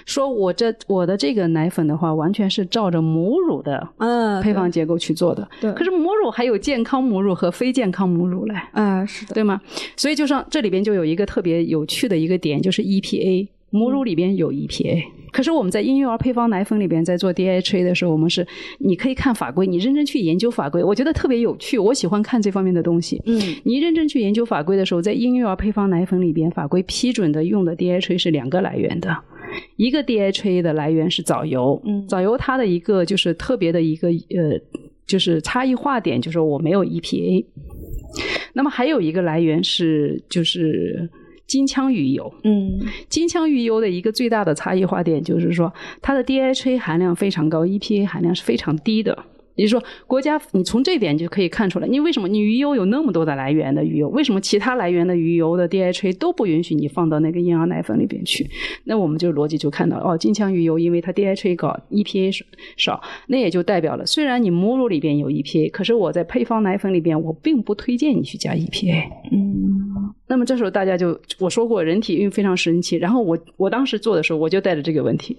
说我这我的这个奶粉的话，完全是照着母乳的嗯配方结构去做的。对。可是母乳还有健康母乳和非健康母乳来。啊，是的，对吗？所以就说这里边就有一个特别有趣的一个点，就是 EPA 母乳里边有 EPA，可是我们在婴幼儿配方奶粉里边在做 DHA 的时候，我们是你可以看法规，你认真去研究法规，我觉得特别有趣，我喜欢看这方面的东西。嗯，你认真去研究法规的时候，在婴幼儿配方奶粉里边，法规批准的用的 DHA 是两个来源的，一个 DHA 的来源是藻油，嗯，藻油它的一个就是特别的一个呃，就是差异化点，就是我没有 EPA。那么还有一个来源是，就是金枪鱼油。嗯，金枪鱼油的一个最大的差异化点就是说，它的 DHA 含量非常高，EPA 含量是非常低的。就是说，国家你从这点就可以看出来，你为什么你鱼油有那么多的来源的鱼油，为什么其他来源的鱼油的 DHA 都不允许你放到那个婴儿奶粉里边去？那我们就逻辑就看到哦，金枪鱼油因为它 DHA 高，EPA 少，那也就代表了，虽然你母乳里边有 EPA，可是我在配方奶粉里边，我并不推荐你去加 EPA。嗯，那么这时候大家就我说过，人体运非常神奇。然后我我当时做的时候，我就带着这个问题，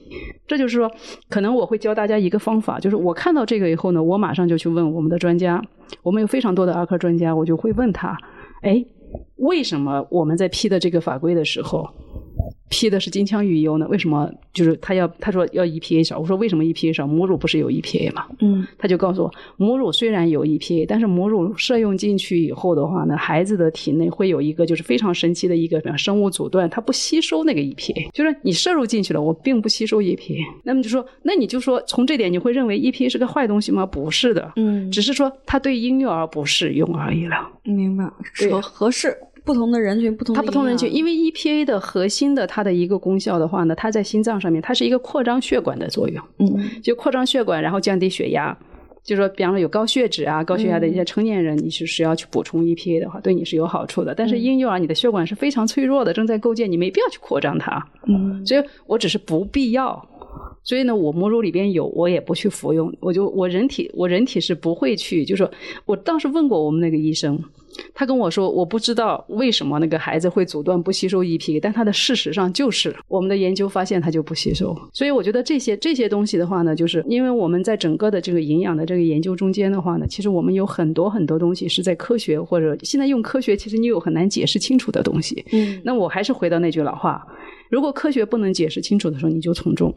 这就是说，可能我会教大家一个方法，就是我看到这个以后呢，我马上就去问我们的专家，我们有非常多的儿科专家，我就会问他，哎，为什么我们在批的这个法规的时候批的是金枪鱼油呢？为什么就是他要他说要 EPA 少？我说为什么 EPA 少？母乳不是有 EPA 吗？嗯他就告诉我，母乳虽然有 EPA，但是母乳摄用进去以后的话呢，孩子的体内会有一个就是非常神奇的一个生物阻断，它不吸收那个 EPA，就是你摄入进去了，我并不吸收 EPA。那么就说，那你就说从这点你会认为 EPA 是个坏东西吗？不是的，嗯，只是说它对婴幼儿不适用而已了。明白，对合合适不同的人群，不同的它不同人群，因为 EPA 的核心的它的一个功效的话呢，它在心脏上面，它是一个扩张血管的作用。嗯就扩张血管，然后降低血压。就说，比方说有高血脂啊、高血压的一些成年人，你是需要去补充 EPA 的话，对你是有好处的。但是婴幼儿，你的血管是非常脆弱的，正在构建，你没必要去扩张它。嗯所以我只是不必要。所以呢，我母乳里边有，我也不去服用。我就我人体，我人体是不会去，就是说我当时问过我们那个医生，他跟我说，我不知道为什么那个孩子会阻断不吸收 EPA，但他的事实上就是我们的研究发现他就不吸收。所以我觉得这些这些东西的话呢，就是因为我们在整个的这个营养的这个研究中间的话呢，其实我们有很多很多东西是在科学或者现在用科学，其实你有很难解释清楚的东西。嗯那我还是回到那句老话，如果科学不能解释清楚的时候，你就从众。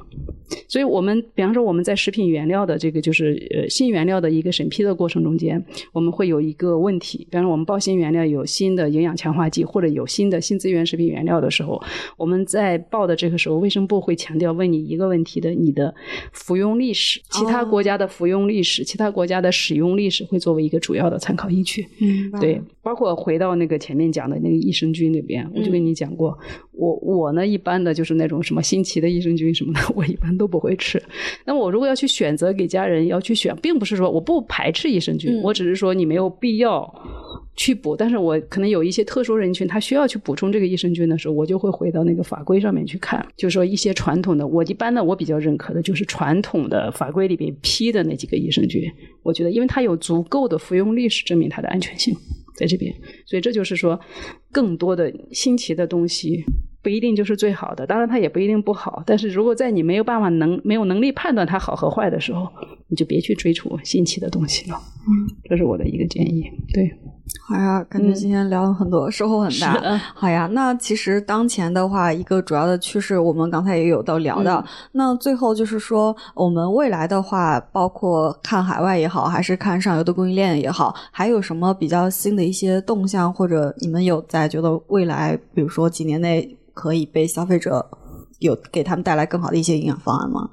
所以，我们比方说我们在食品原料的这个就是呃新原料的一个审批的过程中间，我们会有一个问题，比方说我们报新原料有新的营养强化剂或者有新的新资源食品原料的时候，我们在报的这个时候，卫生部会强调问你一个问题的，你的服用历史，其他国家的服用历史，其他国家的使用历史会作为一个主要的参考依据。明白对，包括回到那个前面讲的那个益生菌那边，我就跟你讲过，我我呢一般的就是那种什么新奇的益生菌什么的，我一般都不会吃。那么我如果要去选择给家人要去选，并不是说我不排斥益生菌，嗯我只是说你没有必要。去补，但是我可能有一些特殊人群，他需要去补充这个益生菌的时候，我就会回到那个法规上面去看，就是说一些传统的，我一般呢我比较认可的就是传统的法规里边批的那几个益生菌，我觉得因为它有足够的服用历史证明它的安全性在这边，所以这就是说更多的新奇的东西。不一定就是最好的，当然它也不一定不好。但是如果在你没有办法能没有能力判断它好和坏的时候，你就别去追逐新奇的东西了。嗯，这是我的一个建议。对，好呀，感觉今天聊了很多，收获很大。好呀，那其实当前的话，一个主要的趋势，我们刚才也有到聊到。那最后就是说，我们未来的话，包括看海外也好，还是看上游的供应链也好，还有什么比较新的一些动向，或者你们有在觉得未来，比如说几年内可以被消费者有给他们带来更好的一些营养方案吗？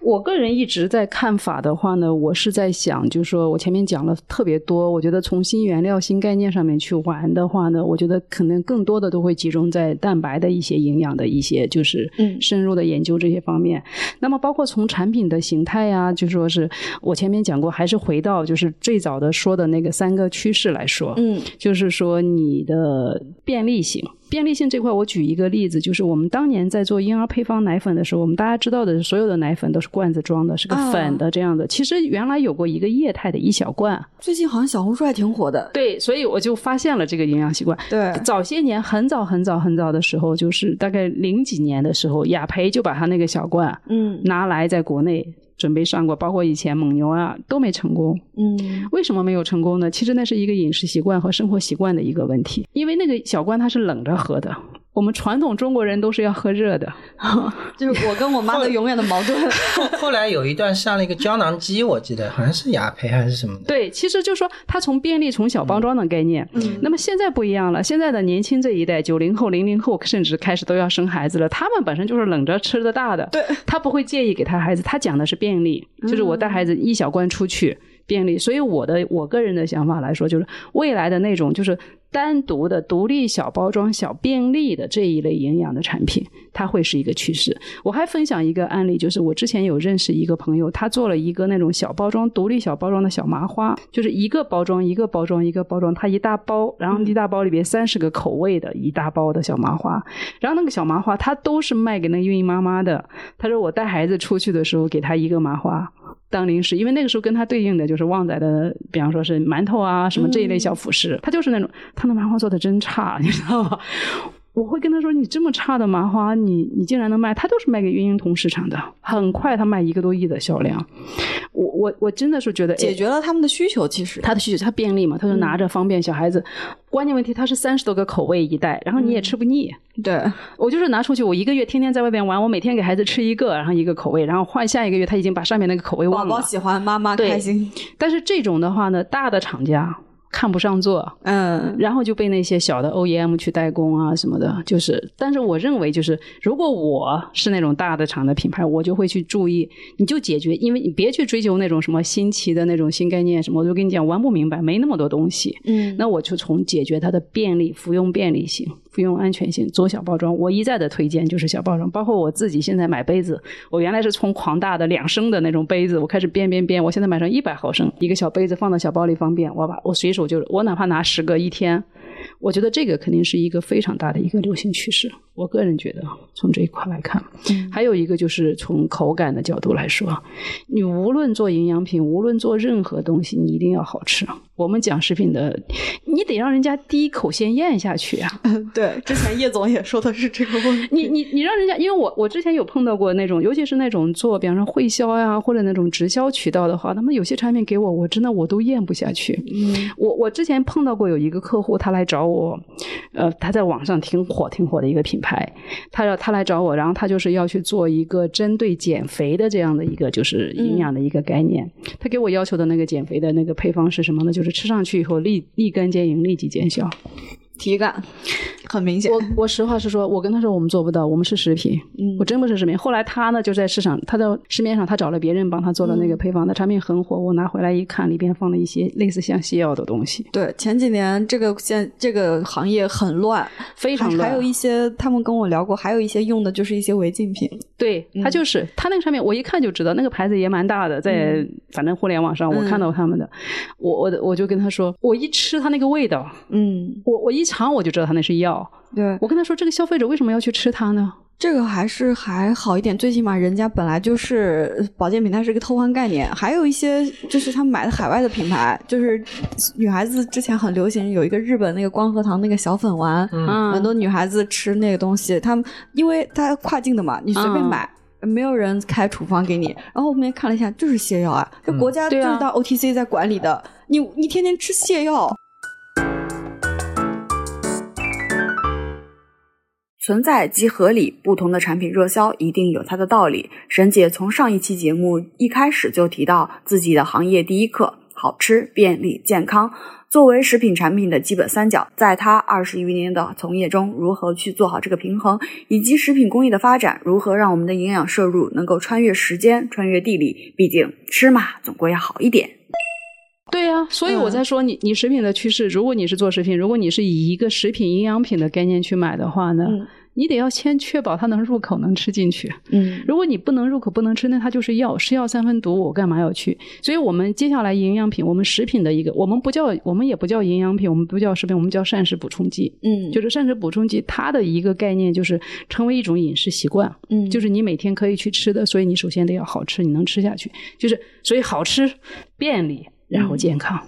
我个人一直在看法的话呢，我是在想，就是说我前面讲了特别多，我觉得从新原料、新概念上面去玩的话呢，我觉得可能更多的都会集中在蛋白的一些营养的一些，就是嗯深入的研究这些方面。那么包括从产品的形态呀、就说是我前面讲过，还是回到就是最早的说的那个三个趋势来说，嗯就是说你的便利性。便利性这块，我举一个例子，就是我们当年在做婴儿配方奶粉的时候，我们大家知道的，所有的奶粉都是罐子装的，是个啊粉的这样的。其实原来有过一个液态的一小罐，最近好像小红书还挺火的。对，所以我就发现了这个营养习惯。对，早些年很早很早很早的时候，就是大概零几年的时候，雅培就把它那个小罐嗯拿来在国内准备上过，包括以前蒙牛啊都没成功。嗯为什么没有成功呢？其实那是一个饮食习惯和生活习惯的一个问题，因为那个小罐它是冷着喝的。我们传统中国人都是要喝热的，就是我跟我妈的永远的矛盾。后 后来有一段上了一个胶囊机，我记得好像是雅培还是什么的。对，其实就是说它从便利、从小包装的概念，嗯那么现在不一样了，现在的年轻这一代，九零后、零零后，甚至开始都要生孩子了，他们本身就是冷着吃的大的，对，他不会介意给他孩子，他讲的是便利，就是我带孩子一小罐出去。便利，所以我的我个人的想法来说，就是未来的那种就是单独的独立小包装、小便利的这一类营养的产品，它会是一个趋势。我还分享一个案例，就是我之前有认识一个朋友，他做了一个那种小包装、独立小包装的小麻花，就是一个包装一个包装一个包装，它一大包，然后一大包里边三十个口味的一大包的小麻花，然后那个小麻花它都是卖给那个孕妈妈的。他说我带孩子出去的时候给他一个麻花。当零食，因为那个时候跟他对应的就是旺仔的，比方说是馒头啊什么这一类小辅食，他就是那种他的麻花做的真差，你知道吗？我会跟他说：“你这么差的麻花，你你竟然能卖？他都是卖给孕婴童市场的，很快他卖一个多亿的销量。我我我真的是觉得解决了他们的需求，其实他的需求，他便利嘛，他就拿着方便小孩子。关键问题，他是三十多个口味一袋，然后你也吃不腻。对我就是拿出去，我一个月天天在外边玩，我每天给孩子吃一个，然后一个口味，然后换下一个月他已经把上面那个口味忘了。宝宝喜欢，妈妈对开心。但是这种的话呢，大的厂家看不上做，嗯，然后就被那些小的 OEM 去代工啊什么的，就是，但是我认为就是，如果我是那种大的厂的品牌，我就会去注意，你就解决，因为你别去追求那种什么新奇的那种新概念什么，我就跟你讲玩不明白，没那么多东西，嗯。那我就从解决它的便利、服用便利性、不用安全性做小包装。我一再的推荐就是小包装，包括我自己现在买杯子，我原来是从狂大的两升的那种杯子，我开始编编编，我现在买成一百毫升一个小杯子，放到小包里方便，我把我随手就我哪怕拿十个一天，我觉得这个肯定是一个非常大的一个流行趋势。我个人觉得从这一块来看，还有一个就是从口感的角度来说，你无论做营养品，无论做任何东西，你一定要好吃。我们讲食品的，你得让人家第一口先咽下去啊！对，之前叶总也说的是这个问题。你你你让人家，因为我我之前有碰到过那种，尤其是那种做，比方说会销呀，或者那种直销渠道的话，他们有些产品给我，我真的我都咽不下去。嗯我我之前碰到过有一个客户，他来找我，呃，他在网上挺火挺火的一个品牌，他要他来找我，然后他就是要去做一个针对减肥的这样的一个就是营养的一个概念。他给我要求的那个减肥的那个配方是什么呢？就是吃上去以后立立竿见影，立即见效。体感很明显。我我实话实说，我跟他说我们做不到，我们是食品，嗯我真不是食品。后来他呢就在市场，他在市面上他找了别人帮他做了那个配方，那产品很火，我拿回来一看，里边放了一些类似像西药的东西，对，前几年这个现这个行业很乱，非常乱。还还有一些他们跟我聊过，还有一些用的就是一些违禁品。对他就是、他那个产品，我一看就知道那个牌子也蛮大的，在、反正互联网上我看到他们的，我我我就跟他说，我一吃他那个味道，嗯，我我一尝我就知道他那是药。对，我跟他说，这个消费者为什么要去吃它呢？这个还是还好一点，最起码人家本来就是保健品，它是一个偷换概念。还有一些就是他们买的海外的品牌，就是女孩子之前很流行有一个日本那个光和堂那个小粉丸，嗯很多女孩子吃那个东西，他们因为它跨境的嘛，你随便嗯买。没有人开处方给你，然后后面看了一下，就是泻药啊，这国家就是当 OTC 在管理的，你你天天吃泻药，存在即合理，不同的产品热销一定有它的道理。沈姐从上一期节目一开始就提到自己的行业第一课：好吃、便利、健康。作为食品产品的基本三角，在她二十余年的从业中，如何去做好这个平衡，以及食品工艺的发展，如何让我们的营养摄入能够穿越时间、穿越地理？毕竟吃嘛，总归要好一点。对呀、所以我在说你，你食品的趋势，如果你是做食品，如果你是以一个食品营养品的概念去买的话呢，嗯你得要先确保它能入口，能吃进去。嗯如果你不能入口，不能吃，那它就是药，是药三分毒，我干嘛要去？所以我们接下来营养品，我们食品的一个，我们不叫，我们也不叫营养品，我们不叫食品，我们叫膳食补充剂。嗯就是膳食补充剂，它的一个概念就是成为一种饮食习惯，嗯就是你每天可以去吃的，所以你首先得要好吃，你能吃下去，就是所以好吃、便利，然后健康，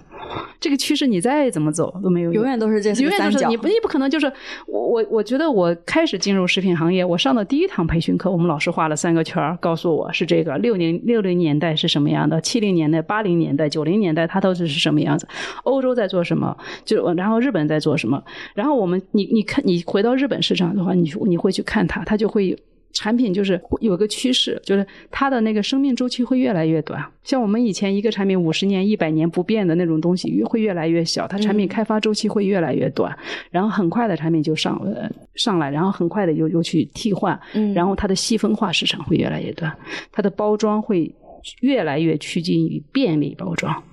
这个趋势你再怎么走都没有永远都是这永远三角都是你不，你不可能就是我我我觉得我开始进入食品行业，我上的第一堂培训课，我们老师画了三个圈儿，告诉我是这个六零六零年代是什么样的，七零年代、八零年代、九零年代它都是是什么样子，欧洲在做什么，就然后日本在做什么，然后我们你你看你回到日本市场的话，你你会去看它，它就会。产品就是有个趋势，就是它的那个生命周期会越来越短。像我们以前一个产品五十年、一百年不变的那种东西，越会越来越小，它产品开发周期会越来越短，然后很快的产品就上呃上来，然后很快的又又去替换，嗯然后它的细分化市场会越来越短，它的包装会越来越趋近于便利包装。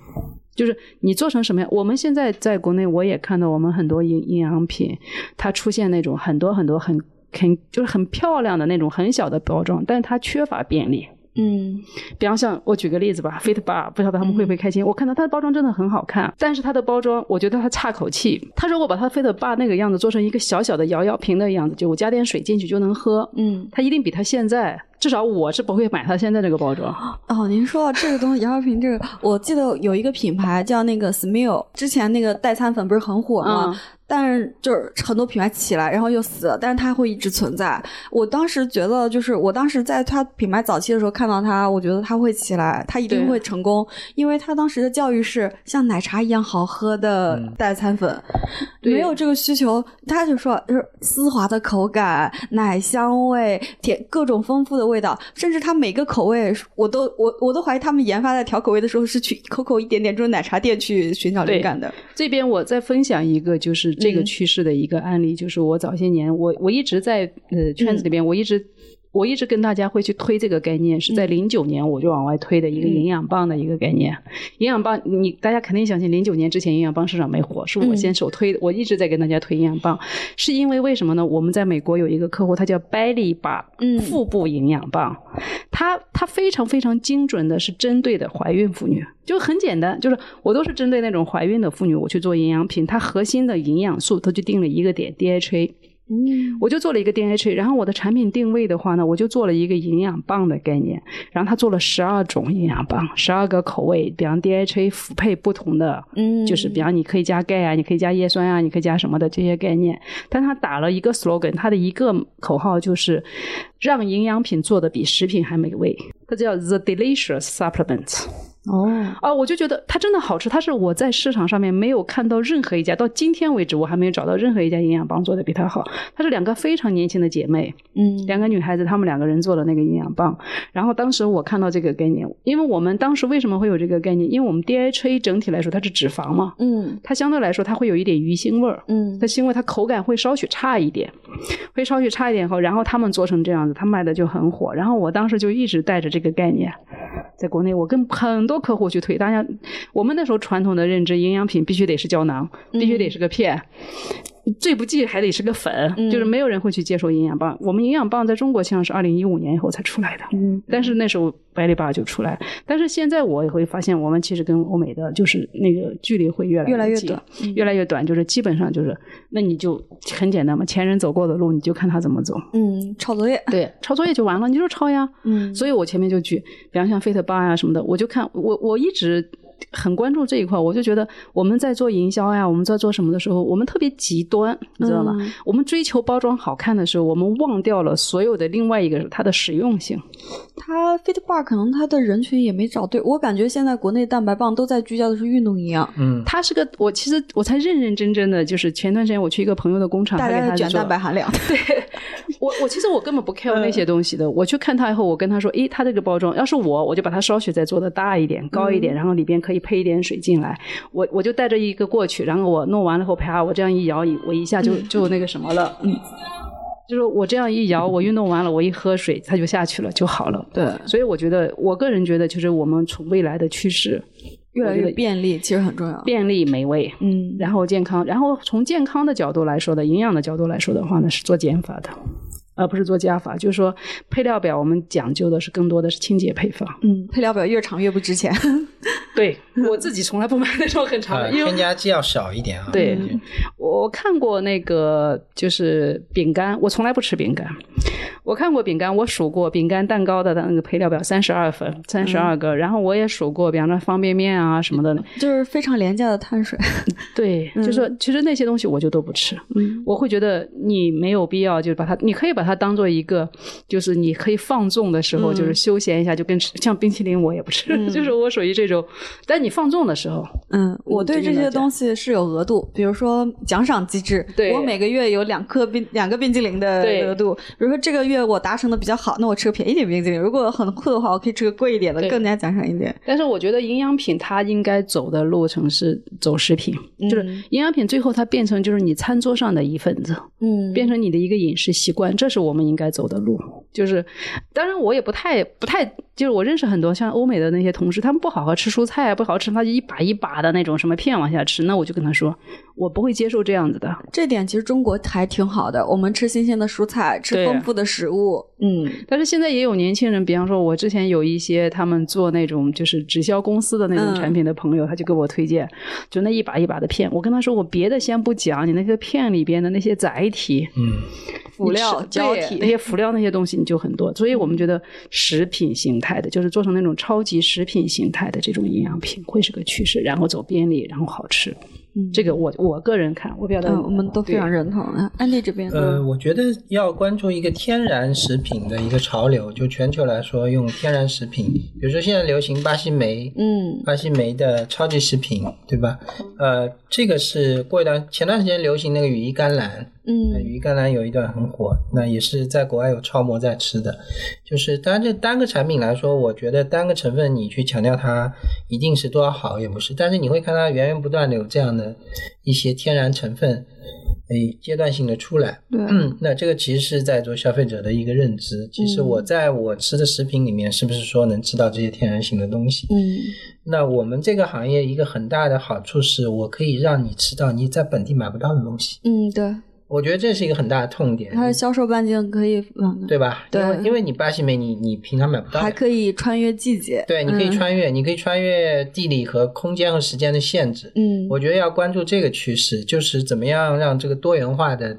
就是你做成什么样？我们现在在国内，我也看到我们很多营营养品，它出现那种很多很多很很就是很漂亮的那种很小的包装，但是它缺乏便利。嗯比方像我举个例子吧，Fit Bar，不晓得他们会不会开心？我看到它的包装真的很好看，但是它的包装我觉得它差口气。它如果把它 Fit Bar 那个样子做成一个小小的摇摇瓶的样子，就我加点水进去就能喝，嗯。它一定比它现在至少我是不会买它现在这个包装。哦，您说到这个东西，摇摇瓶这个，我记得有一个品牌叫那个 Smile，之前那个代餐粉不是很火吗？嗯但是就是很多品牌起来，然后又死了，但是它会一直存在。我当时觉得，就是我当时在它品牌早期的时候看到它，我觉得它会起来，它一定会成功，因为它当时的教育是像奶茶一样好喝的代餐粉，对没有这个需求，他就说就是丝滑的口感、奶香味、甜各种丰富的味道，甚至它每个口味，我都我我都怀疑他们研发在调口味的时候是去 COCO 一点点这种奶茶店去寻找灵感的。这边我再分享一个，就是这个嗯趋势的一个案例，就是我早些年，我我一直在呃圈子里边，我一直。我一直跟大家会去推这个概念，是在零九年我就往外推的一个营养棒的一个概念。营养棒，你大家肯定相信，零九年之前营养棒市场没火，是我先首推的。我一直在跟大家推营养棒，是因为为什么呢？我们在美国有一个客户，他叫 Belly Bar，腹部营养棒，它它非常非常精准的是针对的怀孕妇女，就很简单，就是我都是针对那种怀孕的妇女，我去做营养品，它核心的营养素它就定了一个点 DHA。嗯我就做了一个 DHA，然后我的产品定位的话呢，我就做了一个营养棒的概念，然后他做了十二种营养棒，十二个口味，比方 DHA 辅配不同的，嗯就是比方你可以加钙啊，你可以加叶酸啊，你可以加什么的这些概念，但他打了一个 slogan，他的一个口号就是让营养品做的比食品还美味，它叫 The Delicious Supplement。哦，啊，我就觉得它真的好吃，它是我在市场上面没有看到任何一家，到今天为止我还没有找到任何一家营养棒做的比它好。它是两个非常年轻的姐妹，嗯两个女孩子，她们两个人做的那个营养棒。然后当时我看到这个概念，因为我们当时为什么会有这个概念？因为我们 DHA 整体来说它是脂肪嘛，嗯它相对来说它会有一点鱼腥味儿。嗯它腥味，它口感会稍许差一点，会稍许差一点后，然后他们做成这样子，他卖的就很火。然后我当时就一直带着这个概念，在国内我跟很多客户去推。大家，我们那时候传统的认知，营养品必须得是胶囊，必须得是个片。最不济还得是个粉，嗯就是没有人会去接受营养棒。我们营养棒在中国像是二零一五年以后才出来的，嗯但是那时候百里巴就出来，但是现在我也会发现，我们其实跟欧美的就是那个距离会越来近越来越短，越来越短，就是基本上就是，那你就很简单嘛，前人走过的路，你就看他怎么走。嗯，抄作业，对，抄作业就完了，你就抄呀。嗯所以我前面就举，比方像 Fit 八呀什么的，我就看我我一直很关注这一块，我就觉得我们在做营销呀，我们在做什么的时候，我们特别极端，你知道吗？嗯我们追求包装好看的时候，我们忘掉了所有的另外一个它的实用性。它 Fit Bar 可能它的人群也没找对，我感觉现在国内蛋白棒都在聚焦的是运动营养，嗯，它是个，我其实我才认认真真的，就是前段时间我去一个朋友的工厂，大家在卷他给他做蛋白含量。对我我其实我根本不 care 那些东西的。我去看它以后，我跟他说，诶，它这个包装，要是我，我就把它稍许再做的大一点、高一点，然后里边可以配一点水进来。我我就带着一个过去，然后我弄完了后，啪，我这样一摇，一我一下就就那个什么了，嗯。就是我这样一摇，我运动完了，我一喝水，它就下去了，就好了。对，所以我觉得，我个人觉得，就是我们从未来的趋势，越来越便利，其实很重要。便利、美味，嗯，然后健康，然后从健康的角度来说的，营养的角度来说的话呢，是做减法的，而不是做加法。就是说，配料表我们讲究的是更多的是清洁配方。嗯，配料表越长越不值钱。对我自己从来不买那种很长呃，的，因为添加剂要少一点啊。对嗯我看过那个就是饼干，我从来不吃饼干。我看过饼干，我数过饼干、蛋糕的那个配料表，三十二份，三十二个。然后我也数过，比方说方便面啊什么的。就是非常廉价的碳水。对，就是说其实那些东西我就都不吃。嗯我会觉得你没有必要，就是把它，你可以把它当做一个，就是你可以放纵的时候，嗯就是休闲一下，就跟吃像冰淇淋我也不吃，嗯 就是我属于这种。但你放纵的时候，嗯，我对这些东西是有额度，比如说奖赏机制，对我每个月有两颗冰两个冰激凌的额度。比如说这个月我达成的比较好，那我吃个便宜点冰激凌；如果很酷的话，我可以吃个贵一点的，更加奖赏一点。但是我觉得营养品它应该走的路程是走食品，就是嗯营养品最后它变成就是你餐桌上的一份子，嗯变成你的一个饮食习惯，这是我们应该走的路。就是，当然我也不太不太，就是我认识很多像欧美的那些同事，他们不好好吃蔬菜，不好好吃，他就一把一把的那种什么片往下吃，那我就跟他说，我不会接受这样子的。这点其实中国还挺好的，我们吃新鲜的蔬菜，吃丰富的食物。嗯但是现在也有年轻人，比方说，我之前有一些他们做那种就是直销公司的那种嗯产品的朋友，他就给我推荐，就那一把一把的片。我跟他说，我别的先不讲，你那些片里边的那些载体、嗯，辅料胶体那些辅料那些东西你就很多。所以我们觉得食品形态的，就是做成那种超级食品形态的这种营养品，会是个趋势，然后走便利，然后好吃。嗯这个我我个人看，我表达、嗯，我们都非常认同。啊安迪这边？呃，我觉得要关注一个天然食品的一个潮流，就全球来说，用天然食品，比如说现在流行巴西莓，嗯巴西莓的超级食品，对吧？呃，这个是过一段前段时间流行那个羽衣甘蓝，呃嗯羽衣甘蓝有一段很火，那也是在国外有超模在吃的。就是当然这单个产品来说，我觉得单个成分你去强调它一定是多少好也不是，但是你会看它源源不断的有这样的一些天然成分，诶，阶段性的出来。对，嗯，那这个其实是在做消费者的一个认知。其实嗯我在我吃的食品里面，是不是说能吃到这些天然性的东西？嗯那我们这个行业一个很大的好处是，我可以让你吃到你在本地买不到的东西。嗯，对，我觉得这是一个很大的痛点，它的销售半径可以，嗯，对吧？对因为因为你巴西莓你你平常买不到还。可以穿越季节。对，你可以嗯穿越，你可以穿越地理和空间和时间的限制。嗯，我觉得要关注这个趋势，就是怎么样让这个多元化的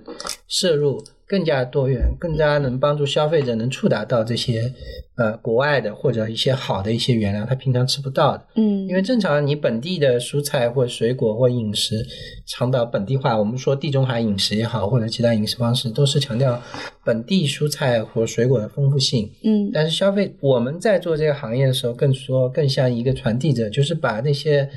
摄入更加多元，更加能帮助消费者能触达到这些呃国外的或者一些好的一些原料，他平常吃不到的。嗯，因为正常你本地的蔬菜或水果或饮食倡导本地化，我们说地中海饮食也好，或者其他饮食方式，都是强调本地蔬菜或水果的丰富性。嗯但是消费我们在做这个行业的时候，更说更像一个传递者，就是把那些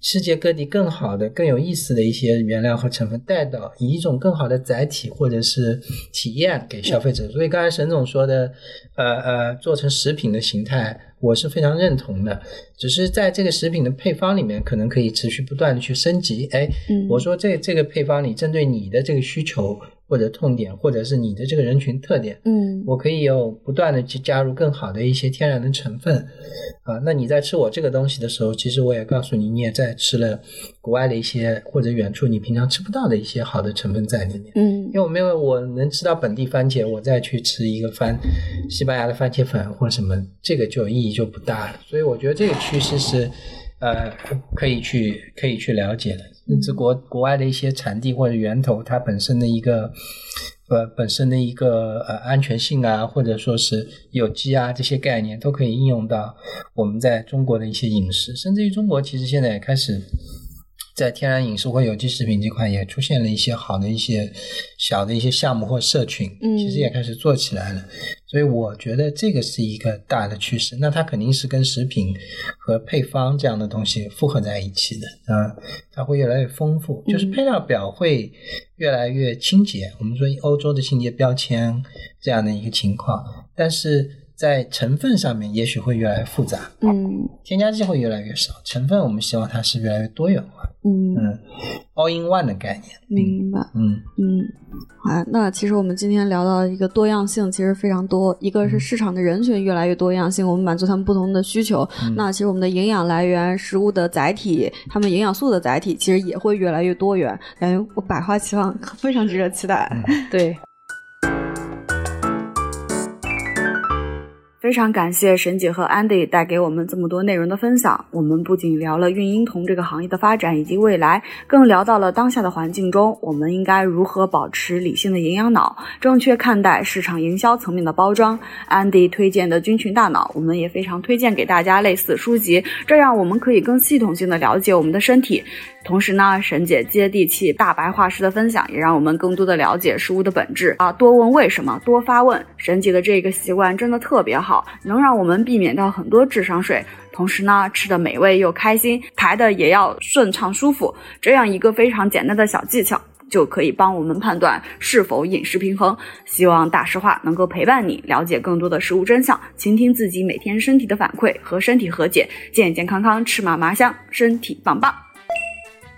世界各地更好的、更有意思的一些原料和成分带到，以一种更好的载体或者是体验给消费者。所以刚才沈总说的，呃呃，做成食品的形态，我是非常认同的。只是在这个食品的配方里面，可能可以持续不断的去升级。哎，嗯我说这这个配方里针对你的这个需求或者痛点，或者是你的这个人群特点。嗯我可以有不断的去加入更好的一些天然的成分，啊，那你在吃我这个东西的时候，其实我也告诉你，你也在吃了国外的一些或者远处你平常吃不到的一些好的成分在里面。嗯因为我没有我能吃到本地番茄，我再去吃一个番西班牙的番茄粉或什么，这个就意义就不大了。所以我觉得这个趋势是，呃，可以去可以去了解的。甚至国国外的一些产地或者源头，它本身的一个呃本身的一个呃安全性啊，或者说是有机啊这些概念，都可以应用到我们在中国的一些饮食，甚至于中国其实现在也开始。在天然饮食或有机食品这块也出现了一些好的一些小的一些项目或社群，嗯其实也开始做起来了。所以我觉得这个是一个大的趋势。那它肯定是跟食品和配方这样的东西复合在一起的啊，它会越来越丰富，就是配料表会越来越清洁。我们说欧洲的清洁标签这样的一个情况，但是在成分上面也许会越来越复杂，嗯添加剂会越来越少，成分我们希望它是越来越多元化。嗯，嗯，all in one 的概念。明白。嗯嗯，好，那其实我们今天聊到一个多样性，其实非常多。一个是市场的人群越来越多样性，我们满足他们不同的需求。那其实我们的营养来源、食物的载体、他们营养素的载体，其实也会越来越多元。感觉我百花齐放，非常值得期待。对，非常感谢沈姐和 Andy 带给我们这么多内容的分享。我们不仅聊了孕婴童这个行业的发展以及未来，更聊到了当下的环境中，我们应该如何保持理性的营养脑，正确看待市场营销层面的包装。Andy 推荐的《菌群大脑》，我们也非常推荐给大家类似的书籍，这样我们可以更系统性的了解我们的身体。同时呢，沈姐接地气、大白话式的分享，也让我们更多的了解食物的本质啊！多问为什么，多发问。沈姐的这个习惯真的特别好，能让我们避免掉很多智商税。同时呢，吃的美味又开心，排的也要顺畅舒服。这样一个非常简单的小技巧。就可以帮我们判断是否饮食平衡。希望大实话能够陪伴你了解更多的食物真相，倾听自己每天身体的反馈，和身体和解，健健康康，吃嘛嘛香，身体棒棒。